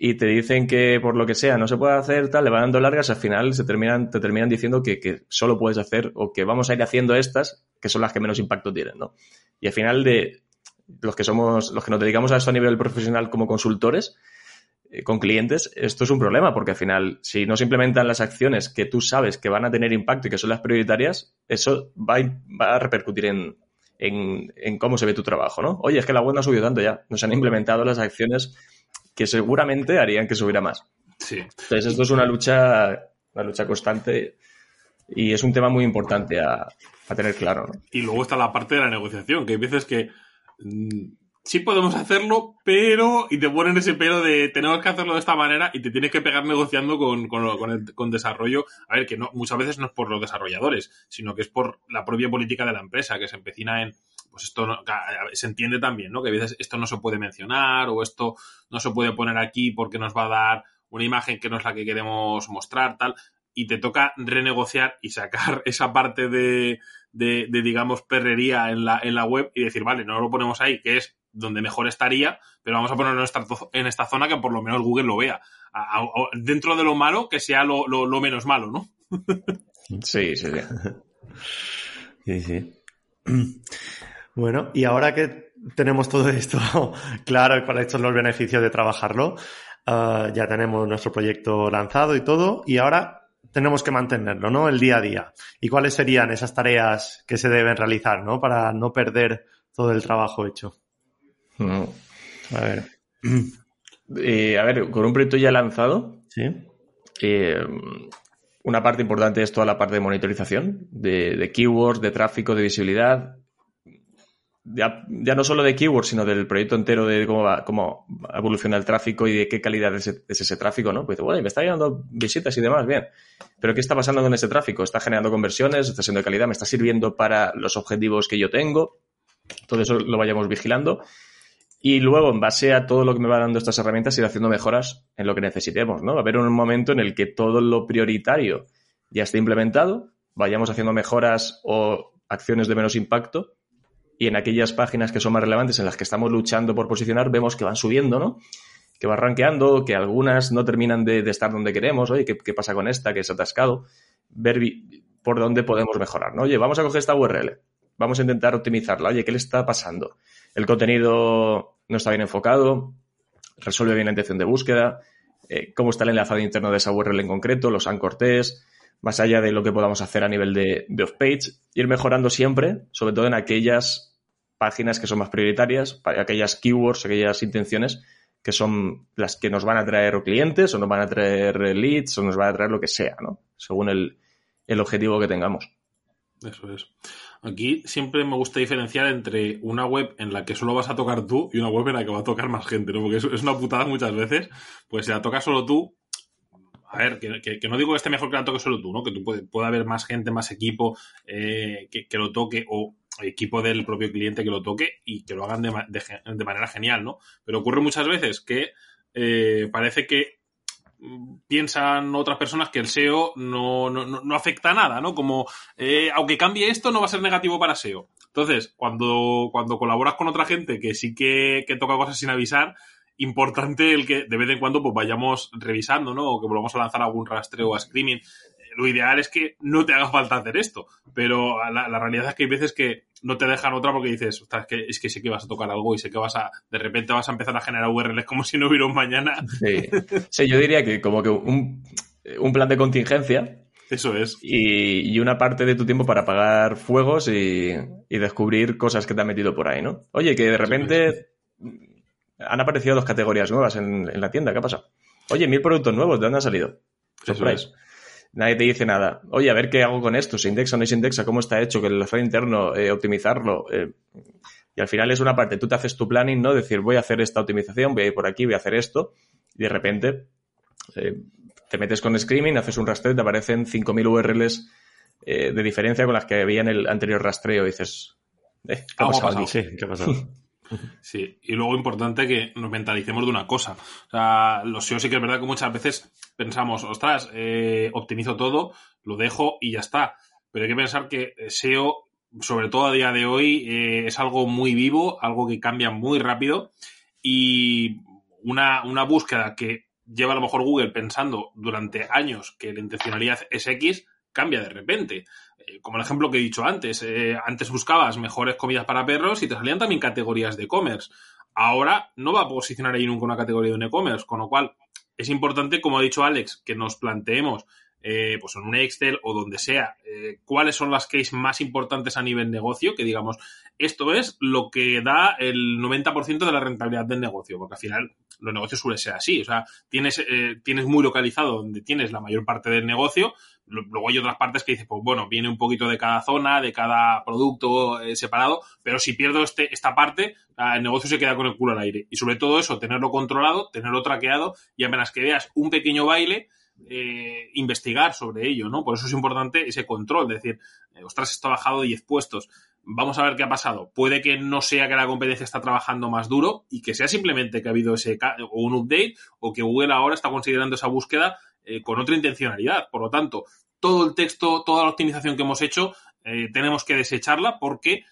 D: y te dicen que por lo que sea no se puede hacer tal, le van dando largas, al final se terminan, te terminan diciendo que, solo puedes hacer o que vamos a ir haciendo estas, que son las que menos impacto tienen, ¿no? Y al final de los que somos, los que nos dedicamos a esto a nivel profesional como consultores, eh, con clientes, esto es un problema, porque al final, si no se implementan las acciones que tú sabes que van a tener impacto y que son las prioritarias, eso va a, repercutir en, en, en, cómo se ve tu trabajo, ¿no? Oye, es que la web no ha subido tanto ya. Nos han implementado las acciones que seguramente harían que subiera más.
C: Sí.
D: Entonces, esto es una lucha, una lucha constante y es un tema muy importante a, a tener claro, ¿no?
C: Y luego está la parte de la negociación, que hay veces que mmm, sí podemos hacerlo, pero, y te ponen ese pero de tenemos que hacerlo de esta manera y te tienes que pegar negociando con, con, con, el, con desarrollo. A ver, que no, muchas veces no es por los desarrolladores, sino que es por la propia política de la empresa, que se empecina en, pues esto no, se entiende también, ¿no? Que a veces esto no se puede mencionar o esto no se puede poner aquí porque nos va a dar una imagen que no es la que queremos mostrar, tal. Y te toca renegociar y sacar esa parte de, de, de, digamos, perrería en la, en la web y decir, vale, no lo ponemos ahí, que es donde mejor estaría, pero vamos a ponerlo en esta, en esta zona que por lo menos Google lo vea. A, a, dentro de lo malo, que sea lo, lo, lo menos malo, ¿no?
D: sí, sí,
B: sí. sí, sí. Bueno, y ahora que tenemos todo esto claro y cuáles son los beneficios de trabajarlo, uh, ya tenemos nuestro proyecto lanzado y todo, y ahora tenemos que mantenerlo, ¿no? El día a día. ¿Y cuáles serían esas tareas que se deben realizar, ¿no? Para no perder todo el trabajo hecho.
D: No. A ver. Eh, a ver, con un proyecto ya lanzado.
B: Sí.
D: Eh, una parte importante es toda la parte de monitorización, de, de keywords, de tráfico, de visibilidad. Ya, ya, no solo de keywords, sino del proyecto entero de cómo, va, cómo evoluciona el tráfico y de qué calidad es ese, es ese tráfico, ¿no? Pues, bueno, me está llegando visitas y demás, bien. Pero ¿qué está pasando con ese tráfico? ¿Está generando conversiones? ¿Está siendo de calidad? ¿Me está sirviendo para los objetivos que yo tengo? Todo eso lo vayamos vigilando. Y luego, en base a todo lo que me va dando estas herramientas, ir haciendo mejoras en lo que necesitemos, ¿no? Va a haber un momento en el que todo lo prioritario ya esté implementado, vayamos haciendo mejoras o acciones de menos impacto y en aquellas páginas que son más relevantes, en las que estamos luchando por posicionar, vemos que van subiendo, ¿no? Que va rankeando, que algunas no terminan de, estar donde queremos, oye, ¿qué, ¿qué, pasa con esta que es atascado? Ver por dónde podemos mejorar, ¿no? Oye, vamos a coger esta URL, vamos a intentar optimizarla, oye, ¿qué le está pasando? El contenido no está bien enfocado, resuelve bien la intención de búsqueda, eh, cómo está el enlazado interno de esa URL en concreto, los anchor test, más allá de lo que podamos hacer a nivel de, de off-page, ir mejorando siempre, sobre todo en aquellas páginas que son más prioritarias, aquellas keywords, aquellas intenciones que son las que nos van a traer clientes o nos van a traer leads o nos van a traer lo que sea, ¿no? Según el, el objetivo que tengamos.
C: Eso es. Aquí siempre me gusta diferenciar entre una web en la que solo vas a tocar tú y una web en la que va a tocar más gente, ¿no? Porque es, una putada muchas veces. Pues si la tocas solo tú, a ver, que, que, no digo que esté mejor que la toques solo tú, ¿no? Que tú puede, puede haber más gente, más equipo eh, que, que, lo toque o equipo del propio cliente que lo toque y que lo hagan de, de, manera genial, ¿no? Pero ocurre muchas veces que eh, parece que piensan otras personas que el SEO no, no, no afecta a nada, ¿no? Como, eh, aunque cambie esto, no va a ser negativo para SEO. Entonces, cuando, cuando colaboras con otra gente que sí que, que toca cosas sin avisar, importante el que de vez en cuando pues vayamos revisando, ¿no? O que volvamos a lanzar algún rastreo a Screaming. Lo ideal es que no te haga falta hacer esto, pero la, la realidad es que hay veces que no te dejan otra porque dices, ostras, es que, es que sé que vas a tocar algo y sé que vas a, de repente vas a empezar a generar URLs como si no hubiera un mañana.
D: Sí, sí yo diría que como que un, un plan de contingencia.
C: Eso es.
D: Y, y, una parte de tu tiempo para apagar fuegos y, y, descubrir cosas que te han metido por ahí, ¿no? Oye, que de repente han aparecido dos categorías nuevas en, en la tienda, ¿qué pasa? Oye, mil productos nuevos, ¿de dónde han salido? Surprise nadie te dice nada. Oye, a ver qué hago con esto, se indexa o no se indexa, cómo está hecho, que el enlazado interno, eh, optimizarlo. Eh, y al final es una parte, tú te haces tu planning, ¿no? Decir, voy a hacer esta optimización, voy a ir por aquí, voy a hacer esto, y de repente eh, te metes con Screaming, haces un rastreo y te aparecen 5.000 URLs de diferencia con las que había en el anterior rastreo y dices,
C: eh, ¿qué ha pasado? Sí, ¿qué ha pasado? Sí, y luego importante que nos mentalicemos de una cosa. O sea, los SEO sí que es verdad que muchas veces pensamos, ostras, eh, optimizo todo, lo dejo y ya está. Pero hay que pensar que SEO, sobre todo a día de hoy, eh, es algo muy vivo, algo que cambia muy rápido y una, una búsqueda que lleva a lo mejor Google pensando durante años que la intencionalidad es X, cambia de repente. Eh, como el ejemplo que he dicho antes, eh, antes buscabas mejores comidas para perros y te salían también categorías de e-commerce. Ahora no va a posicionar ahí nunca una categoría de un e-commerce, con lo cual es importante, como ha dicho Alex, que nos planteemos eh, pues en un Excel o donde sea, eh, cuáles son las cases más importantes a nivel negocio, que digamos, esto es lo que da el 90% de la rentabilidad del negocio, porque al final los negocios suelen ser así, o sea, tienes, eh, tienes muy localizado donde tienes la mayor parte del negocio, luego hay otras partes que dices, pues bueno, viene un poquito de cada zona, de cada producto separado, pero si pierdo este, esta parte, el negocio se queda con el culo al aire. Y sobre todo eso, tenerlo controlado, tenerlo traqueado y apenas que veas un pequeño baile, eh, investigar sobre ello, ¿no? Por eso es importante ese control, decir, eh, ostras, esto ha bajado 10 puestos, vamos a ver qué ha pasado. Puede que no sea que la competencia está trabajando más duro y que sea simplemente que ha habido ese o un update o que Google ahora está considerando esa búsqueda eh, con otra intencionalidad. Por lo tanto, todo el texto, toda la optimización que hemos hecho, tenemos que desecharla porque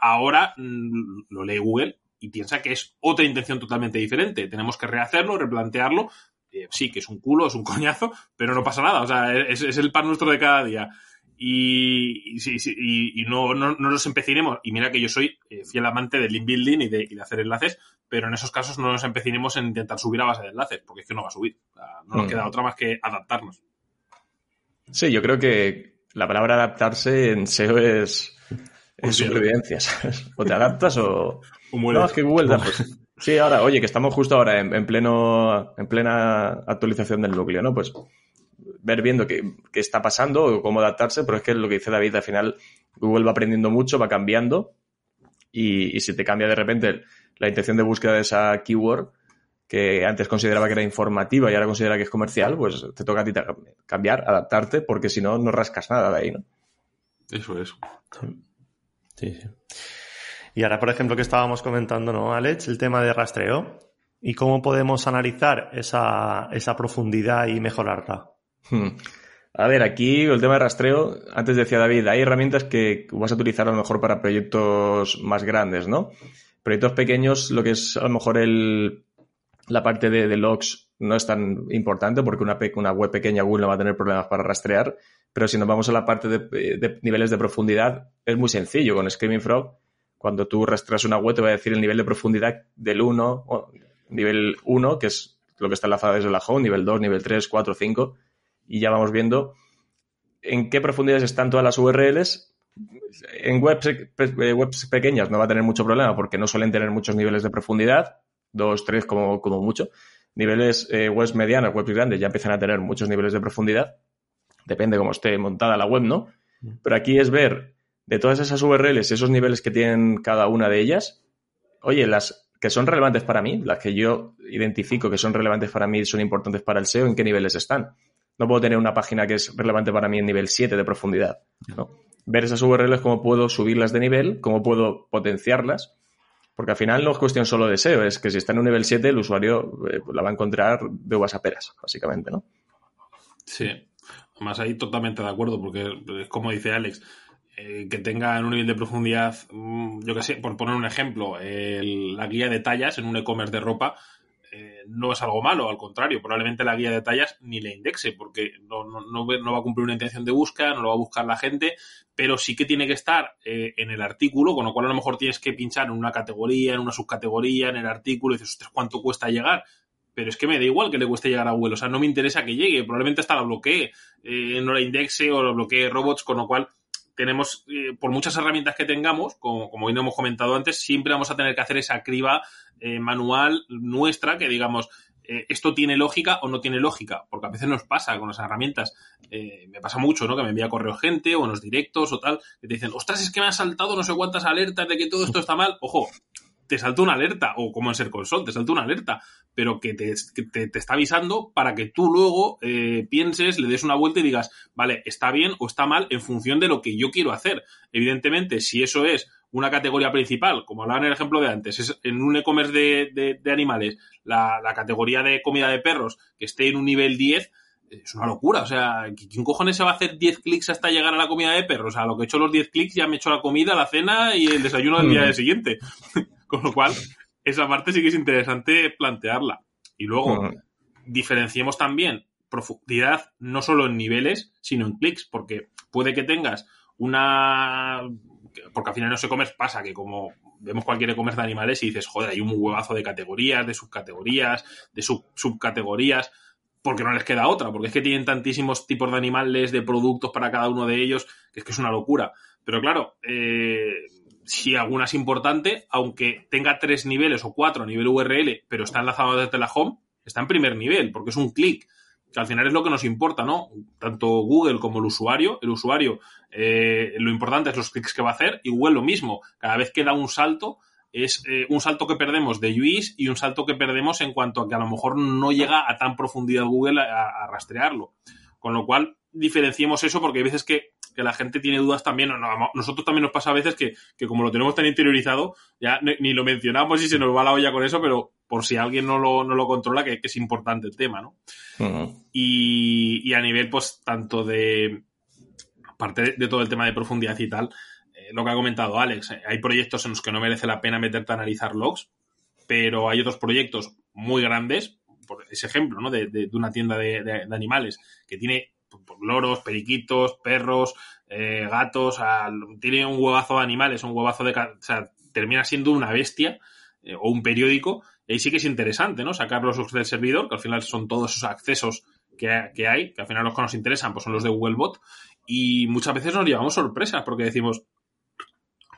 C: ahora mm, lo lee Google y piensa que es otra intención totalmente diferente. Tenemos que rehacerlo, replantearlo sí, que es un culo, es un coñazo, pero no pasa nada, o sea, es, el pan nuestro de cada día. Y, y, no, no, nos empecinemos, y mira que yo soy eh, fiel amante del link building y de, hacer enlaces, pero en esos casos no nos empecinemos en intentar subir a base de enlaces, porque es que no va a subir. no nos mm. queda otra más que adaptarnos.
D: Sí, yo creo que la palabra adaptarse en SEO es, es supervivencia, O te adaptas o... o No, es que Google... Sí, ahora, oye, que estamos justo ahora en, pleno, en plena actualización del núcleo, ¿no? Pues ver viendo qué, está pasando o cómo adaptarse, pero es que lo que dice David, al final Google va aprendiendo mucho, va cambiando y, si te cambia de repente la intención de búsqueda de esa keyword que antes consideraba que era informativa y ahora considera que es comercial, pues te toca a ti cambiar, adaptarte, porque si no, no rascas nada de ahí, ¿no?
C: Eso es.
B: Sí, sí. Y ahora, por ejemplo, que estábamos comentando, ¿no, Alex? El tema de rastreo y cómo podemos analizar esa, esa profundidad y mejorarla.
D: Hmm. A ver, aquí el tema de rastreo, antes decía David, hay herramientas que vas a utilizar a lo mejor para proyectos más grandes, ¿no? Proyectos pequeños, lo que es a lo mejor el, la parte de, logs no es tan importante porque una, una, web pequeña Google no va a tener problemas para rastrear, pero si nos vamos a la parte de, niveles de profundidad, es muy sencillo. Con Screaming Frog cuando tú rastreas una web te va a decir el nivel de profundidad del 1, nivel 1, que es lo que está enlazado desde la home, nivel 2, nivel 3, 4, 5, y ya vamos viendo en qué profundidades están todas las URLs. En webs, webs pequeñas no va a tener mucho problema porque no suelen tener muchos niveles de profundidad, 2, 3 como, como mucho. Niveles eh, webs medianas, webs grandes ya empiezan a tener muchos niveles de profundidad. Depende cómo esté montada la web, ¿no? Mm. Pero aquí es ver de todas esas URLs, esos niveles que tienen cada una de ellas, oye, las que son relevantes para mí, las que yo identifico que son relevantes para mí, son importantes para el SEO, ¿en qué niveles están? No puedo tener una página que es relevante para mí en nivel 7 de profundidad. ¿no? Ver esas URLs, cómo puedo subirlas de nivel, cómo puedo potenciarlas, porque al final no es cuestión solo de SEO, es que si está en un nivel 7, el usuario eh, la va a encontrar de uvas a peras, básicamente, ¿no?
C: Sí, además ahí totalmente de acuerdo, porque es como dice Alex, eh, que tenga un nivel de profundidad, mm, yo que sé, por poner un ejemplo, la guía de tallas en un e-commerce de ropa eh, no es algo malo, al contrario, probablemente la guía de tallas ni le indexe porque no, no, va a cumplir una intención de búsqueda, no lo va a buscar la gente, pero sí que tiene que estar eh, en el artículo, con lo cual a lo mejor tienes que pinchar en una categoría, en una subcategoría, en el artículo y dices, ¿cuánto cuesta llegar? pero es que me da igual que le cueste llegar a Google, o sea, no me interesa que llegue, probablemente hasta la bloquee, no la indexe o lo bloquee robots, con lo cual tenemos, eh, por muchas herramientas que tengamos, como, como bien hemos comentado antes, siempre vamos a tener que hacer esa criba eh, manual nuestra, que digamos, eh, esto tiene lógica o no tiene lógica, porque a veces nos pasa con las herramientas, me pasa mucho, ¿no? Que me envía correo gente o en los directos o tal, que te dicen, ostras, es que me han saltado no sé cuántas alertas de que todo esto está mal. Ojo, te salta una alerta, o como en Ser Console, te salta una alerta, pero que te, te, está avisando para que tú luego eh, pienses, le des una vuelta y digas, vale, está bien o está mal en función de lo que yo quiero hacer. Evidentemente, si eso es una categoría principal, como hablaba en el ejemplo de antes, es en un e-commerce de, de, animales, la, la, categoría de comida de perros que esté en un nivel 10, es una locura. O sea, ¿quién cojones se va a hacer 10 clics hasta llegar a la comida de perros? O sea, lo que he hecho los 10 clics ya me he hecho la comida, la cena y el desayuno del día siguiente. Con lo cual, esa parte sí que es interesante plantearla. Y luego, diferenciemos también profundidad no solo en niveles, sino en clics, porque puede que tengas una... Porque al final en los e-commerce pasa que como vemos cualquier e-commerce de animales y dices, joder, hay un huevazo de categorías, de subcategorías, de sub subcategorías, porque no les queda otra, porque es que tienen tantísimos tipos de animales, de productos para cada uno de ellos, que es que es una locura. Pero claro, eh, si alguna es importante, aunque tenga tres niveles o cuatro a nivel URL, pero está enlazado desde la home, está en primer nivel, porque es un clic que al final es lo que nos importa, ¿no? Tanto Google como el usuario. El usuario, eh, lo importante es los clics que va a hacer y lo mismo. Cada vez que da un salto, es eh, un salto que perdemos de UIs y un salto que perdemos en cuanto a que a lo mejor no llega a tan profundidad Google a, rastrearlo. Con lo cual, diferenciemos eso porque hay veces que, la gente tiene dudas también. nosotros también nos pasa a veces que, como lo tenemos tan interiorizado, ya ni, lo mencionamos y se nos va la olla con eso, pero por si alguien no lo, no lo controla, que, es importante el tema, ¿no? y, a nivel, pues, tanto de, aparte de todo el tema de profundidad y tal, lo que ha comentado Alex, eh, hay proyectos en los que no merece la pena meterte a analizar logs, pero hay otros proyectos muy grandes, por ese ejemplo, ¿no? De, una tienda de, animales que tiene loros, periquitos, perros, eh, gatos, tiene un huevazo de animales, un huevazo de... O sea, termina siendo una bestia o un periódico, y ahí sí que es interesante, ¿no? Sacar los logs del servidor, que al final son todos esos accesos que, que, hay, que al final los que nos interesan pues son los de Googlebot, y muchas veces nos llevamos sorpresas porque decimos,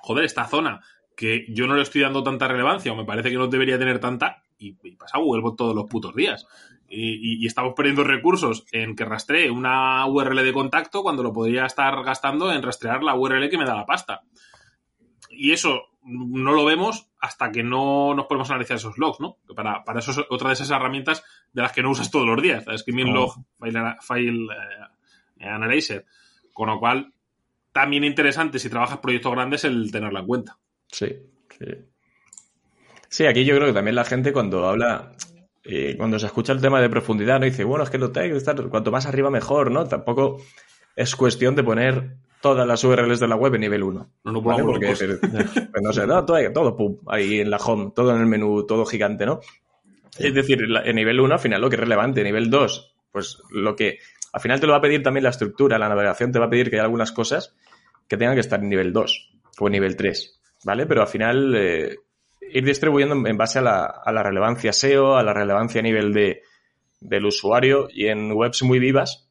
C: joder, esta zona que yo no le estoy dando tanta relevancia o me parece que no debería tener tanta, y, pasa Google todos los putos días. Y, estamos perdiendo recursos en que rastree una URL de contacto cuando lo podría estar gastando en rastrear la URL que me da la pasta. Y eso no lo vemos hasta que no nos podemos analizar esos logs, ¿no? Para, para eso es otra de esas herramientas de las que no usas todos los días, la Screaming Log File, file eh, Analyzer. Con lo cual, también interesante si trabajas proyectos grandes el tenerla en cuenta.
D: Sí, sí. Sí, aquí yo creo que también la gente cuando habla, eh, cuando se escucha el tema de profundidad, no dice, bueno, es que lo tengo, cuanto más arriba mejor, ¿no? Tampoco es cuestión de poner todas las URLs de la web en nivel 1. No, no ¿vale? Porque, pues no sé, todo, todo pum, ahí en la home, todo en el menú, todo gigante, ¿no? Es decir, en nivel 1 al final lo que es relevante, nivel 2, pues lo que al final te lo va a pedir también la estructura, la navegación te va a pedir que hay algunas cosas que tengan que estar en nivel 2 o en nivel 3, ¿vale? Pero al final eh, ir distribuyendo en base a la, relevancia SEO, a la relevancia a nivel de, del usuario y en webs muy vivas,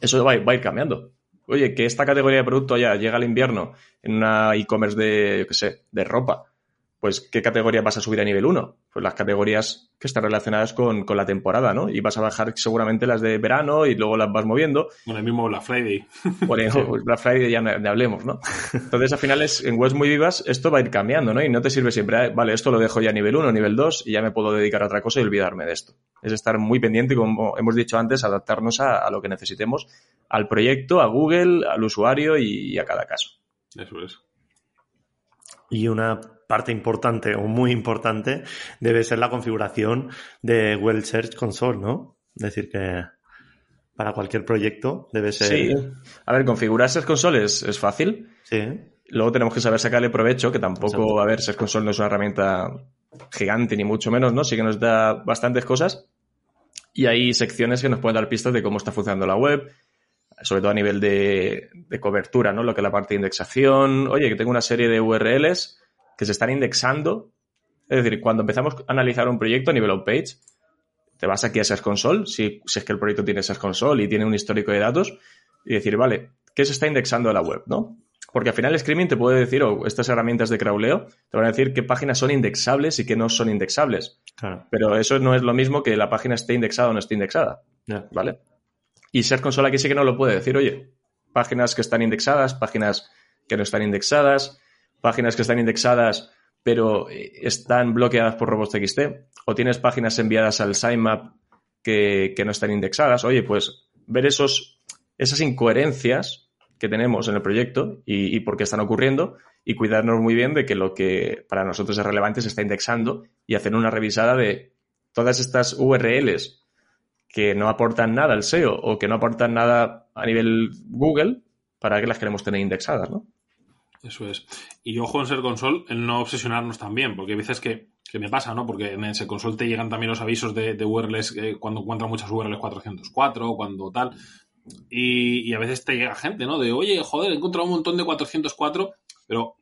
D: eso va, a ir cambiando. Oye, que esta categoría de producto ya llega al invierno en una e-commerce de, qué sé, de ropa pues ¿qué categoría vas a subir a nivel 1? Pues las categorías que están relacionadas con, la temporada, ¿no? Y vas a bajar seguramente las de verano y luego las vas moviendo.
C: Bueno, el mismo Black Friday.
D: Bueno, Black Friday ya no, hablemos, ¿no? Entonces, al final, es, en webs muy vivas, esto va a ir cambiando, ¿no? Y no te sirve siempre, vale, esto lo dejo ya a nivel 1, nivel 2 y ya me puedo dedicar a otra cosa y olvidarme de esto. Es estar muy pendiente y, como hemos dicho antes, adaptarnos a, lo que necesitemos, al proyecto, a Google, al usuario y a cada caso.
C: Eso es.
B: Y una parte importante o muy importante debe ser la configuración de Well Search Console, ¿no? Es decir, que para cualquier proyecto debe ser.
D: Sí. A ver, configurar Search Console es, fácil.
B: Sí.
D: Luego tenemos que saber sacarle provecho, que tampoco, a ver, Search Console no es una herramienta gigante ni mucho menos, ¿no? Sí que nos da bastantes cosas. Y hay secciones que nos pueden dar pistas de cómo está funcionando la web, sobre todo a nivel de, de cobertura, ¿no? Lo que es la parte de indexación. Oye, que tengo una serie de URLs que se están indexando. Es decir, cuando empezamos a analizar un proyecto a nivel on-page, te vas aquí a Search Console, si, si, es que el proyecto tiene Search Console y tiene un histórico de datos, y decir, vale, ¿qué se está indexando a la web, no? Porque al final el Screaming te puede decir, o estas herramientas de crawleo, te van a decir qué páginas son indexables y qué no son indexables. Pero eso no es lo mismo que la página esté indexada o no esté indexada. ¿Vale? Y Search Console aquí sí que no lo puede decir, oye, páginas que están indexadas, páginas que no están indexadas, páginas que están indexadas pero eh, están bloqueadas por robots.txt o tienes páginas enviadas al sitemap que, no están indexadas. Oye, pues ver esos, esas incoherencias que tenemos en el proyecto y, y, por qué están ocurriendo y cuidarnos muy bien de que lo que para nosotros es relevante se está indexando y hacer una revisada de todas estas URLs que no aportan nada al SEO o que no aportan nada a nivel Google para que las queremos tener indexadas, ¿no?
C: Eso es. Y ojo en ser console, en no obsesionarnos también, porque hay veces que, que me pasa, ¿no? Porque en ser console te llegan también los avisos de, de URLs eh, cuando encuentran muchas URLs 404, cuando tal. Y, y, a veces te llega gente, ¿no? De, oye, joder, he encontrado un montón de 404, pero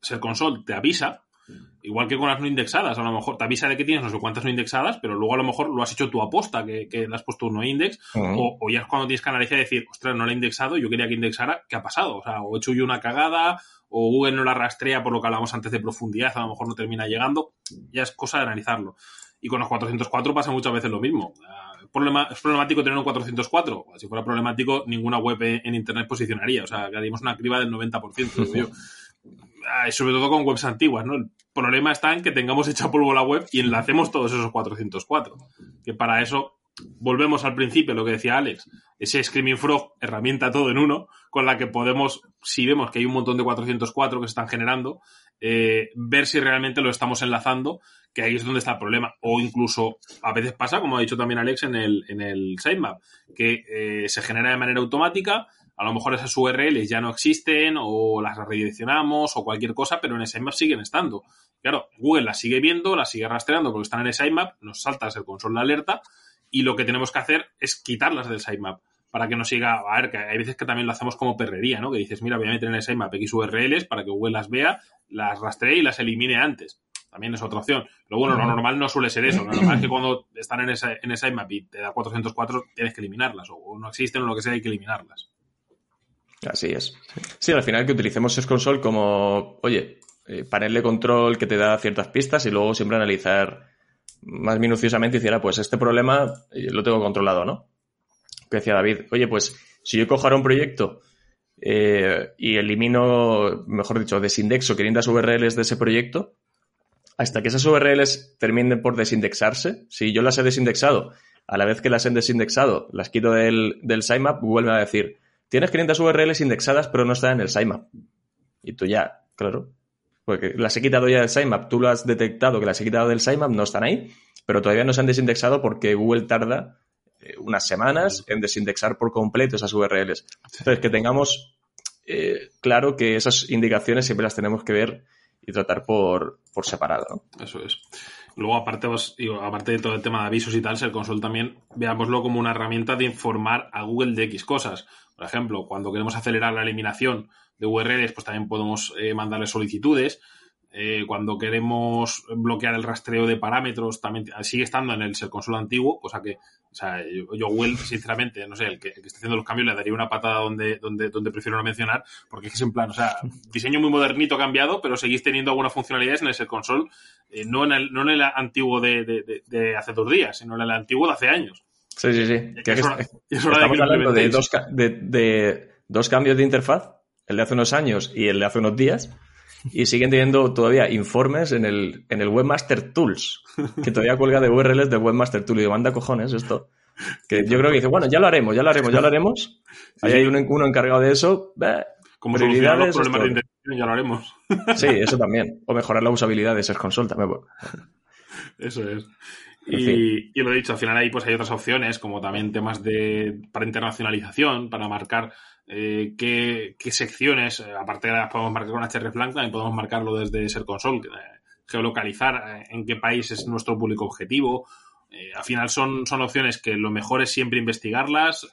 C: ser console te avisa Igual que con las no indexadas, a lo mejor te avisa de que tienes no sé cuántas no indexadas, pero luego a lo mejor lo has hecho tu aposta, que, que le has puesto un no index, o, ya es cuando tienes que analizar y decir, ostras, no la he indexado, yo quería que indexara, ¿qué ha pasado? O sea, o he hecho yo una cagada, o Google no la rastrea por lo que hablamos antes de profundidad, a lo mejor no termina llegando, ya es cosa de analizarlo. Y con los 404 pasa muchas veces lo mismo. Problema, ¿Es problemático tener un 404? Si fuera problemático, ninguna web en Internet posicionaría. O sea, que haríamos una criba del 90%, digo yo. Sobre todo con webs antiguas, ¿no? El problema está en que tengamos hecha polvo la web y enlacemos todos esos 404. Que para eso volvemos al principio, lo que decía Alex, ese Screaming Frog, herramienta todo en uno, con la que podemos, si vemos que hay un montón de 404 que se están generando, eh, ver si realmente lo estamos enlazando, que ahí es donde está el problema. O incluso, a veces pasa, como ha dicho también Alex en el, en el sitemap, que eh, se genera de manera automática, a lo mejor esas URLs ya no existen o las redireccionamos o cualquier cosa, pero en sitemap siguen estando. Claro, Google las sigue viendo, las sigue rastreando porque están en el sitemap, nos salta el console de alerta y lo que tenemos que hacer es quitarlas del sitemap para que no siga, a ver, que hay veces que también lo hacemos como perrería, ¿no? Que dices, mira, voy a meter en el sitemap X URLs para que Google las vea, las rastree y las elimine antes. También es otra opción. Pero bueno, lo normal no suele ser eso. Lo normal es que cuando están en ese, en sitemap y te da 404 tienes que eliminarlas o no existen o lo que sea hay que eliminarlas.
D: Así es. Sí, al final que utilicemos Search Console como, oye, eh, panel de control que te da ciertas pistas y luego siempre analizar más minuciosamente y decir, ah, pues este problema eh, lo tengo controlado, ¿no? Que decía David, oye, pues si yo cojo ahora un proyecto eh, y elimino, mejor dicho, desindexo 500 URLs de ese proyecto, hasta que esas URLs terminen por desindexarse, si yo las he desindexado, a la vez que las he desindexado, las quito del, del sitemap, vuelve a decir, Tienes 500 URLs indexadas, pero no están en el sitemap. Y tú ya, claro, porque las he quitado ya del sitemap, tú lo has detectado que las he quitado del sitemap, no están ahí, pero todavía no se han desindexado porque Google tarda eh, unas semanas en desindexar por completo esas URLs. Entonces, que tengamos eh, claro que esas indicaciones siempre las tenemos que ver y tratar por, por separado.
C: Eso es. Luego, aparte, aparte de todo el tema de avisos y tal, el console también veámoslo como una herramienta de informar a Google de X cosas. Por ejemplo, cuando queremos acelerar la eliminación de URLs, pues también podemos eh, mandarle solicitudes. Eh, cuando queremos bloquear el rastreo de parámetros, también sigue estando en el ser console antiguo, cosa que, o sea, yo, Google, sinceramente, no sé, el que, está haciendo los cambios le daría una patada donde, donde, donde prefiero no mencionar, porque es en plan, o sea, diseño muy modernito cambiado, pero seguís teniendo algunas funcionalidades en el ser console, eh, no, en el, no en el antiguo de, de, de hace dos días, sino en el antiguo de hace años.
D: Sí, sí, sí. estamos hablando de dos, de, dos cambios de interfaz, el de hace unos años y el de hace unos días, y siguen teniendo todavía informes en el, en el Webmaster Tools, que todavía cuelga de URLs de Webmaster Tools. Y de manda cojones esto. Que yo creo que dice, bueno, ya lo haremos, ya lo haremos, ya lo haremos. Ahí hay uno, uno, encargado de eso.
C: Como prioridades. Los problemas de ya lo haremos.
D: Sí, eso también. O mejorar la usabilidad de Console también.
C: Eso es. Y, lo he dicho, al final ahí pues hay otras opciones, como también temas de para internacionalización, para marcar eh, qué, secciones, eh, aparte de las podemos marcar con hreflang, también podemos marcarlo desde Ser Console, eh, geolocalizar en qué país es nuestro público objetivo. al final son, son opciones que lo mejor es siempre investigarlas.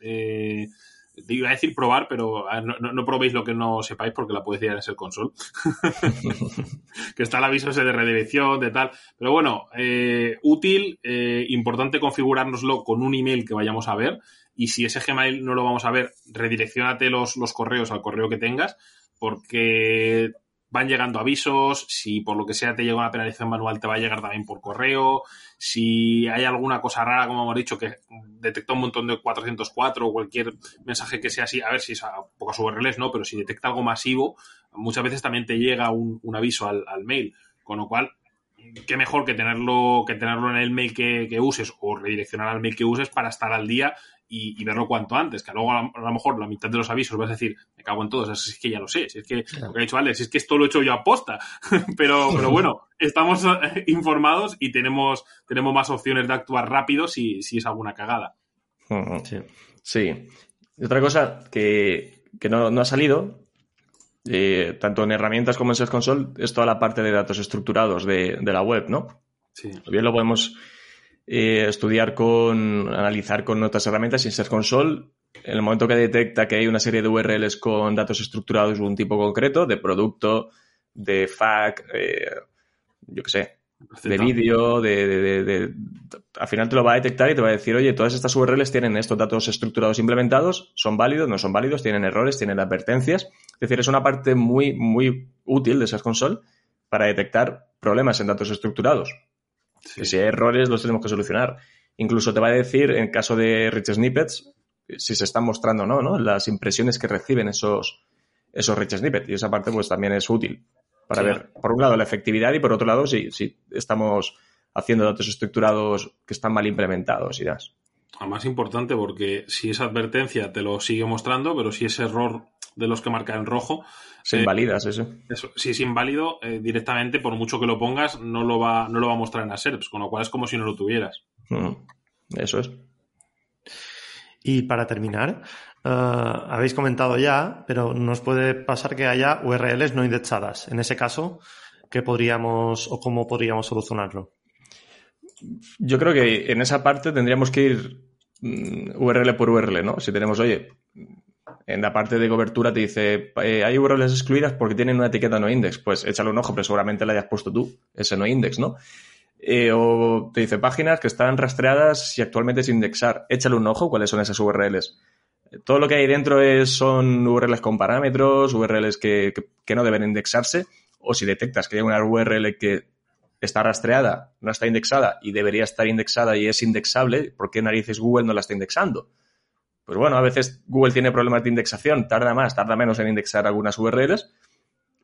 C: Iba a decir probar, pero ah, no, probéis lo que no sepáis porque la podéis ir en ser console. que está el aviso ese de redirección, de tal. Pero bueno, eh, útil, eh, importante configurárnoslo con un email que vayamos a ver. Y si ese Gmail no lo vamos a ver, redireccionate los, los correos al correo que tengas, porque van llegando avisos, si por lo que sea te llega una penalización manual te va a llegar también por correo, si hay alguna cosa rara, como hemos dicho, que detecta un montón de 404 o cualquier mensaje que sea así, a ver si es a pocas URLs, ¿no? Pero si detecta algo masivo, muchas veces también te llega un, aviso al, mail, con lo cual qué mejor que tenerlo, que tenerlo en el mail que, que, uses o redireccionar al mail que uses para estar al día y, verlo cuanto antes, que luego a, lo mejor la mitad de los avisos vas a decir, me cago en todos, es que ya lo sé, si es que, lo que ha dicho Alex, es que esto lo he hecho yo a posta, pero, pero bueno, estamos eh, informados y tenemos, tenemos más opciones de actuar rápido si, si es alguna cagada.
D: Sí. sí. otra cosa que, no, no, ha salido, eh, tanto en herramientas como en Search Console, es toda la parte de datos estructurados de, la web, ¿no?
C: Sí.
D: Bien lo podemos eh, estudiar con, analizar con otras herramientas y en Search Console, en el momento que detecta que hay una serie de URLs con datos estructurados de un tipo concreto, de producto, de FAQ, eh, yo qué sé, de vídeo, de, de, de, Al final te lo va a detectar y te va a decir, oye, todas estas URLs tienen estos datos estructurados implementados, son válidos, no son válidos, tienen errores, tienen advertencias. Es decir, es una parte muy, muy útil de esas Console para detectar problemas en datos estructurados. Si hay errores, los tenemos que solucionar. Incluso te va a decir, en caso de rich snippets, si se están mostrando o no, ¿no? Las impresiones que reciben esos, esos rich snippets. Y esa parte, pues, también es útil para ver, por un lado, la efectividad y por otro lado, si, si estamos haciendo datos estructurados que están mal implementados y das.
C: más importante porque si esa advertencia te lo sigue mostrando, pero si ese error de los que marca en rojo.
D: Se invalidas eso.
C: eso. Si es inválido, eh, directamente, por mucho que lo pongas, no lo va, no lo va a mostrar en las SERPs, con lo cual es como si no lo tuvieras.
D: Mm, eso es.
B: Y para terminar, eh, habéis comentado ya, pero nos puede pasar que haya URLs no indexadas. En ese caso, ¿qué podríamos o cómo podríamos solucionarlo?
D: Yo creo que en esa parte tendríamos que ir mm, URL por URL, ¿no? Si tenemos, oye, en la parte de cobertura te dice, eh, hay URLs excluidas porque tienen una etiqueta no index, pues échale un ojo, pero seguramente la hayas puesto tú, ese no index, ¿no? Eh, o te dice páginas que están rastreadas y actualmente sin indexar, échale un ojo cuáles son esas URLs todo lo que hay dentro es, son URLs con parámetros, URLs que, no deben indexarse, o si detectas que hay una URL que está rastreada, no está indexada y debería estar indexada y es indexable, ¿por qué narices Google no la está indexando? Pues bueno, a veces Google tiene problemas de indexación, tarda más, tarda menos en indexar algunas URLs.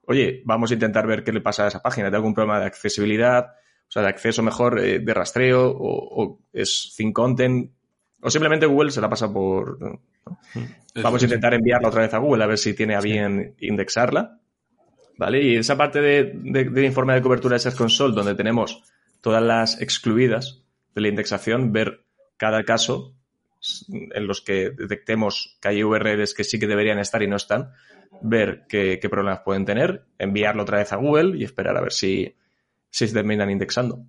D: Oye, vamos a intentar ver qué le pasa a esa página. ¿Tiene algún problema de accesibilidad? O sea, de acceso mejor, eh, de rastreo, o, o, es thin content, o simplemente Google se la pasa por, Vamos a intentar enviarla otra vez a Google a ver si tiene a bien indexarla. ¿Vale? Y esa parte de, informe de cobertura de Search Console, donde tenemos todas las excluidas de la indexación, ver cada caso en los que detectemos que hay URLs que sí que deberían estar y no están, ver qué, problemas pueden tener, enviarlo otra vez a Google y esperar a ver si, si se terminan indexando.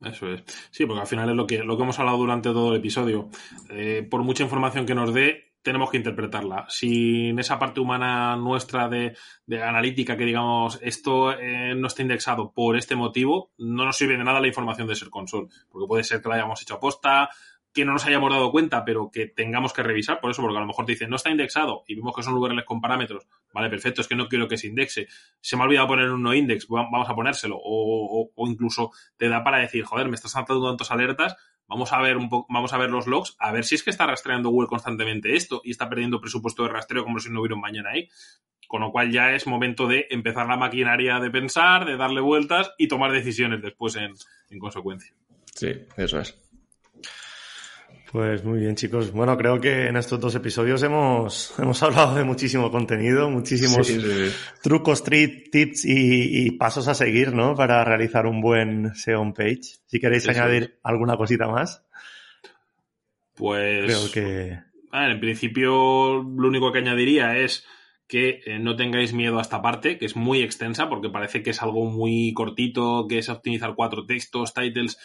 C: Eso es. Sí, porque al final es lo que, lo que hemos hablado durante todo el episodio. Eh, por mucha información que nos dé, tenemos que interpretarla. Sin esa parte humana nuestra de, analítica que digamos esto eh, no está indexado por este motivo, no nos sirve de nada la información de ser console, porque puede ser que la hayamos hecho a posta, que no nos hayamos dado cuenta, pero que tengamos que revisar por eso, porque a lo mejor te dicen no está indexado y vemos que son URLs con parámetros. Vale, perfecto, es que no quiero que se indexe. Se me ha olvidado poner un no index, vamos a ponérselo. O, incluso te da para decir, joder, me estás saltando tantas alertas, vamos a ver un vamos a ver los logs, a ver si es que está rastreando Google constantemente esto y está perdiendo presupuesto de rastreo como si no hubiera un mañana ahí. Con lo cual ya es momento de empezar la maquinaria de pensar, de darle vueltas y tomar decisiones después en, en consecuencia.
D: Sí, eso es.
B: Pues muy bien, chicos. Bueno, creo que en estos dos episodios hemos, hemos hablado de muchísimo contenido, muchísimos trucos, tips y, pasos a seguir, ¿no? Para realizar un buen SEO page. Si queréis añadir alguna cosita más.
C: Pues.
B: Creo que.
C: en principio, lo único que añadiría es que eh, no tengáis miedo a esta parte, que es muy extensa, porque parece que es algo muy cortito, que es optimizar cuatro textos, titles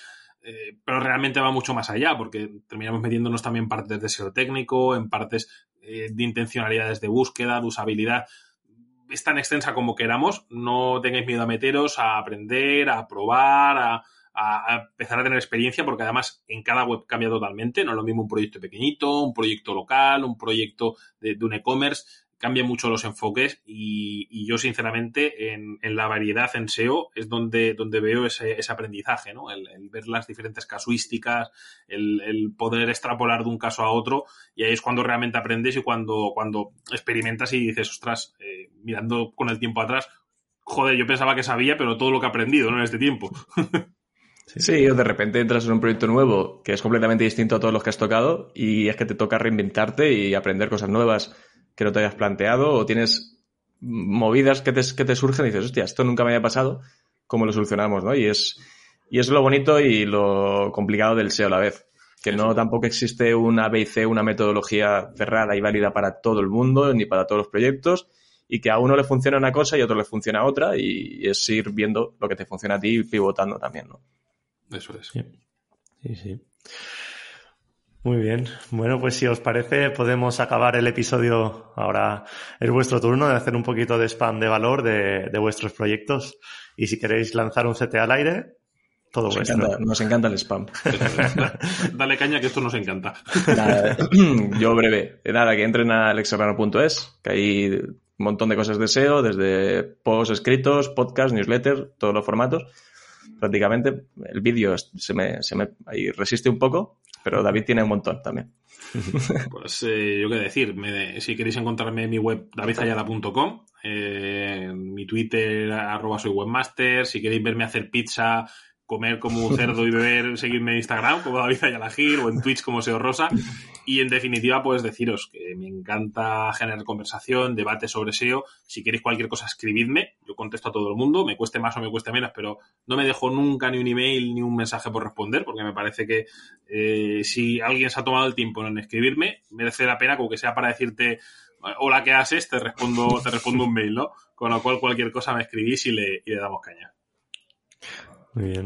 C: eh, pero realmente va mucho más allá, porque terminamos metiéndonos también partes de SEO técnico, en partes eh, de intencionalidades de búsqueda, de usabilidad. Es tan extensa como queramos, no tengáis miedo a meteros, a aprender, a probar, a, empezar a tener experiencia, porque además en cada web cambia totalmente. No es lo mismo un proyecto pequeñito, un proyecto local, un proyecto de un e-commerce cambian mucho los enfoques y, yo sinceramente en, la variedad en SEO es donde, donde veo ese, aprendizaje, ¿no? El, ver las diferentes casuísticas, el, poder extrapolar de un caso a otro y ahí es cuando realmente aprendes y cuando, cuando experimentas y dices, ostras, eh, mirando con el tiempo atrás, joder, yo pensaba que sabía, pero todo lo que he aprendido en este tiempo.
D: Sí, o de repente entras en un proyecto nuevo que es completamente distinto a todos los que has tocado y es que te toca reinventarte y aprender cosas nuevas que no te hayas planteado o tienes movidas que te, que te surgen y dices, hostia, esto nunca me había pasado, ¿cómo lo solucionamos? ¿no? Y, es, y es lo bonito y lo complicado del SEO a la vez. Que no tampoco existe una B una metodología cerrada y válida para todo el mundo, ni para todos los proyectos. y que a uno le funciona una cosa y a otro le funciona otra y es ir viendo lo que te funciona a ti y pivotando también, ¿no?
C: Eso es.
B: Sí, sí. Muy bien. Bueno, pues si os parece, podemos acabar el episodio. Ahora es vuestro turno de hacer un poquito de spam de valor de, de vuestros proyectos. Y si queréis lanzar un CT al aire, todo
D: Nos
B: vuestro.
D: encanta, nos encanta el spam.
C: Dale caña que esto nos encanta.
D: Nada, yo breve. Nada, que entren a alexserrano.es, que hay un montón de cosas de SEO, desde posts escritos, podcast, newsletter, todos los formatos. Prácticamente el vídeo se me, se me ahí resiste un poco, pero David tiene un montón también.
C: Pues eh, yo qué decir, me- si queréis encontrarme en mi web davidayala.com, eh, mi Twitter arroba soy webmaster, si queréis verme hacer pizza, comer como un cerdo y beber, seguidme en Instagram como David Ayala o en Twitch como Seo Rosa. Y en definitiva, pues deciros que me encanta generar conversación, debate sobre SEO. Si queréis cualquier cosa, escribidme. Yo contesto a todo el mundo, me cueste más o me cueste menos, pero no me dejo nunca ni un email ni un mensaje por responder, porque me parece que eh, si alguien se ha tomado el tiempo en escribirme, merece la pena, como que sea para decirte hola, ¿qué haces? Te respondo, te respondo un mail, ¿no? Con lo cual cualquier cosa me escribís y le damos caña.
B: Muy bien.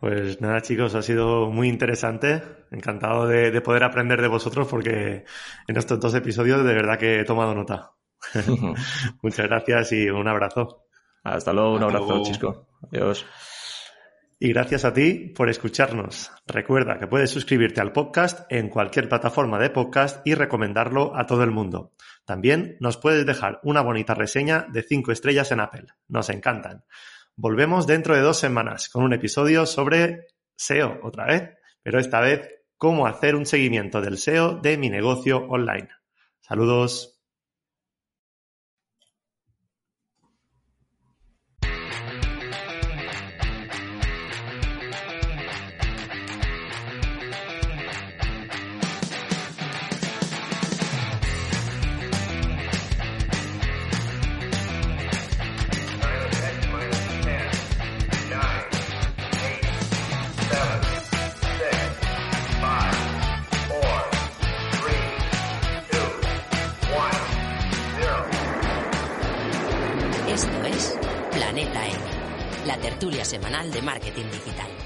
B: Pues nada, chicos, ha sido muy interesante. Encantado de, de poder aprender de vosotros porque en estos dos episodios de verdad que he tomado nota. Muchas gracias y un abrazo.
D: Hasta luego, un
C: Hasta
D: abrazo,
C: luego.
D: Chisco. Adiós.
B: Y gracias a ti por escucharnos. Recuerda que puedes suscribirte al podcast en cualquier plataforma de podcast y recomendarlo a todo el mundo. También nos puedes dejar una bonita reseña de 5 estrellas en Apple. Nos encantan. Volvemos dentro de dos semanas con un episodio sobre SEO otra vez, pero esta vez cómo hacer un seguimiento del SEO de mi negocio online. Saludos.
A: Tertulia semanal de marketing digital.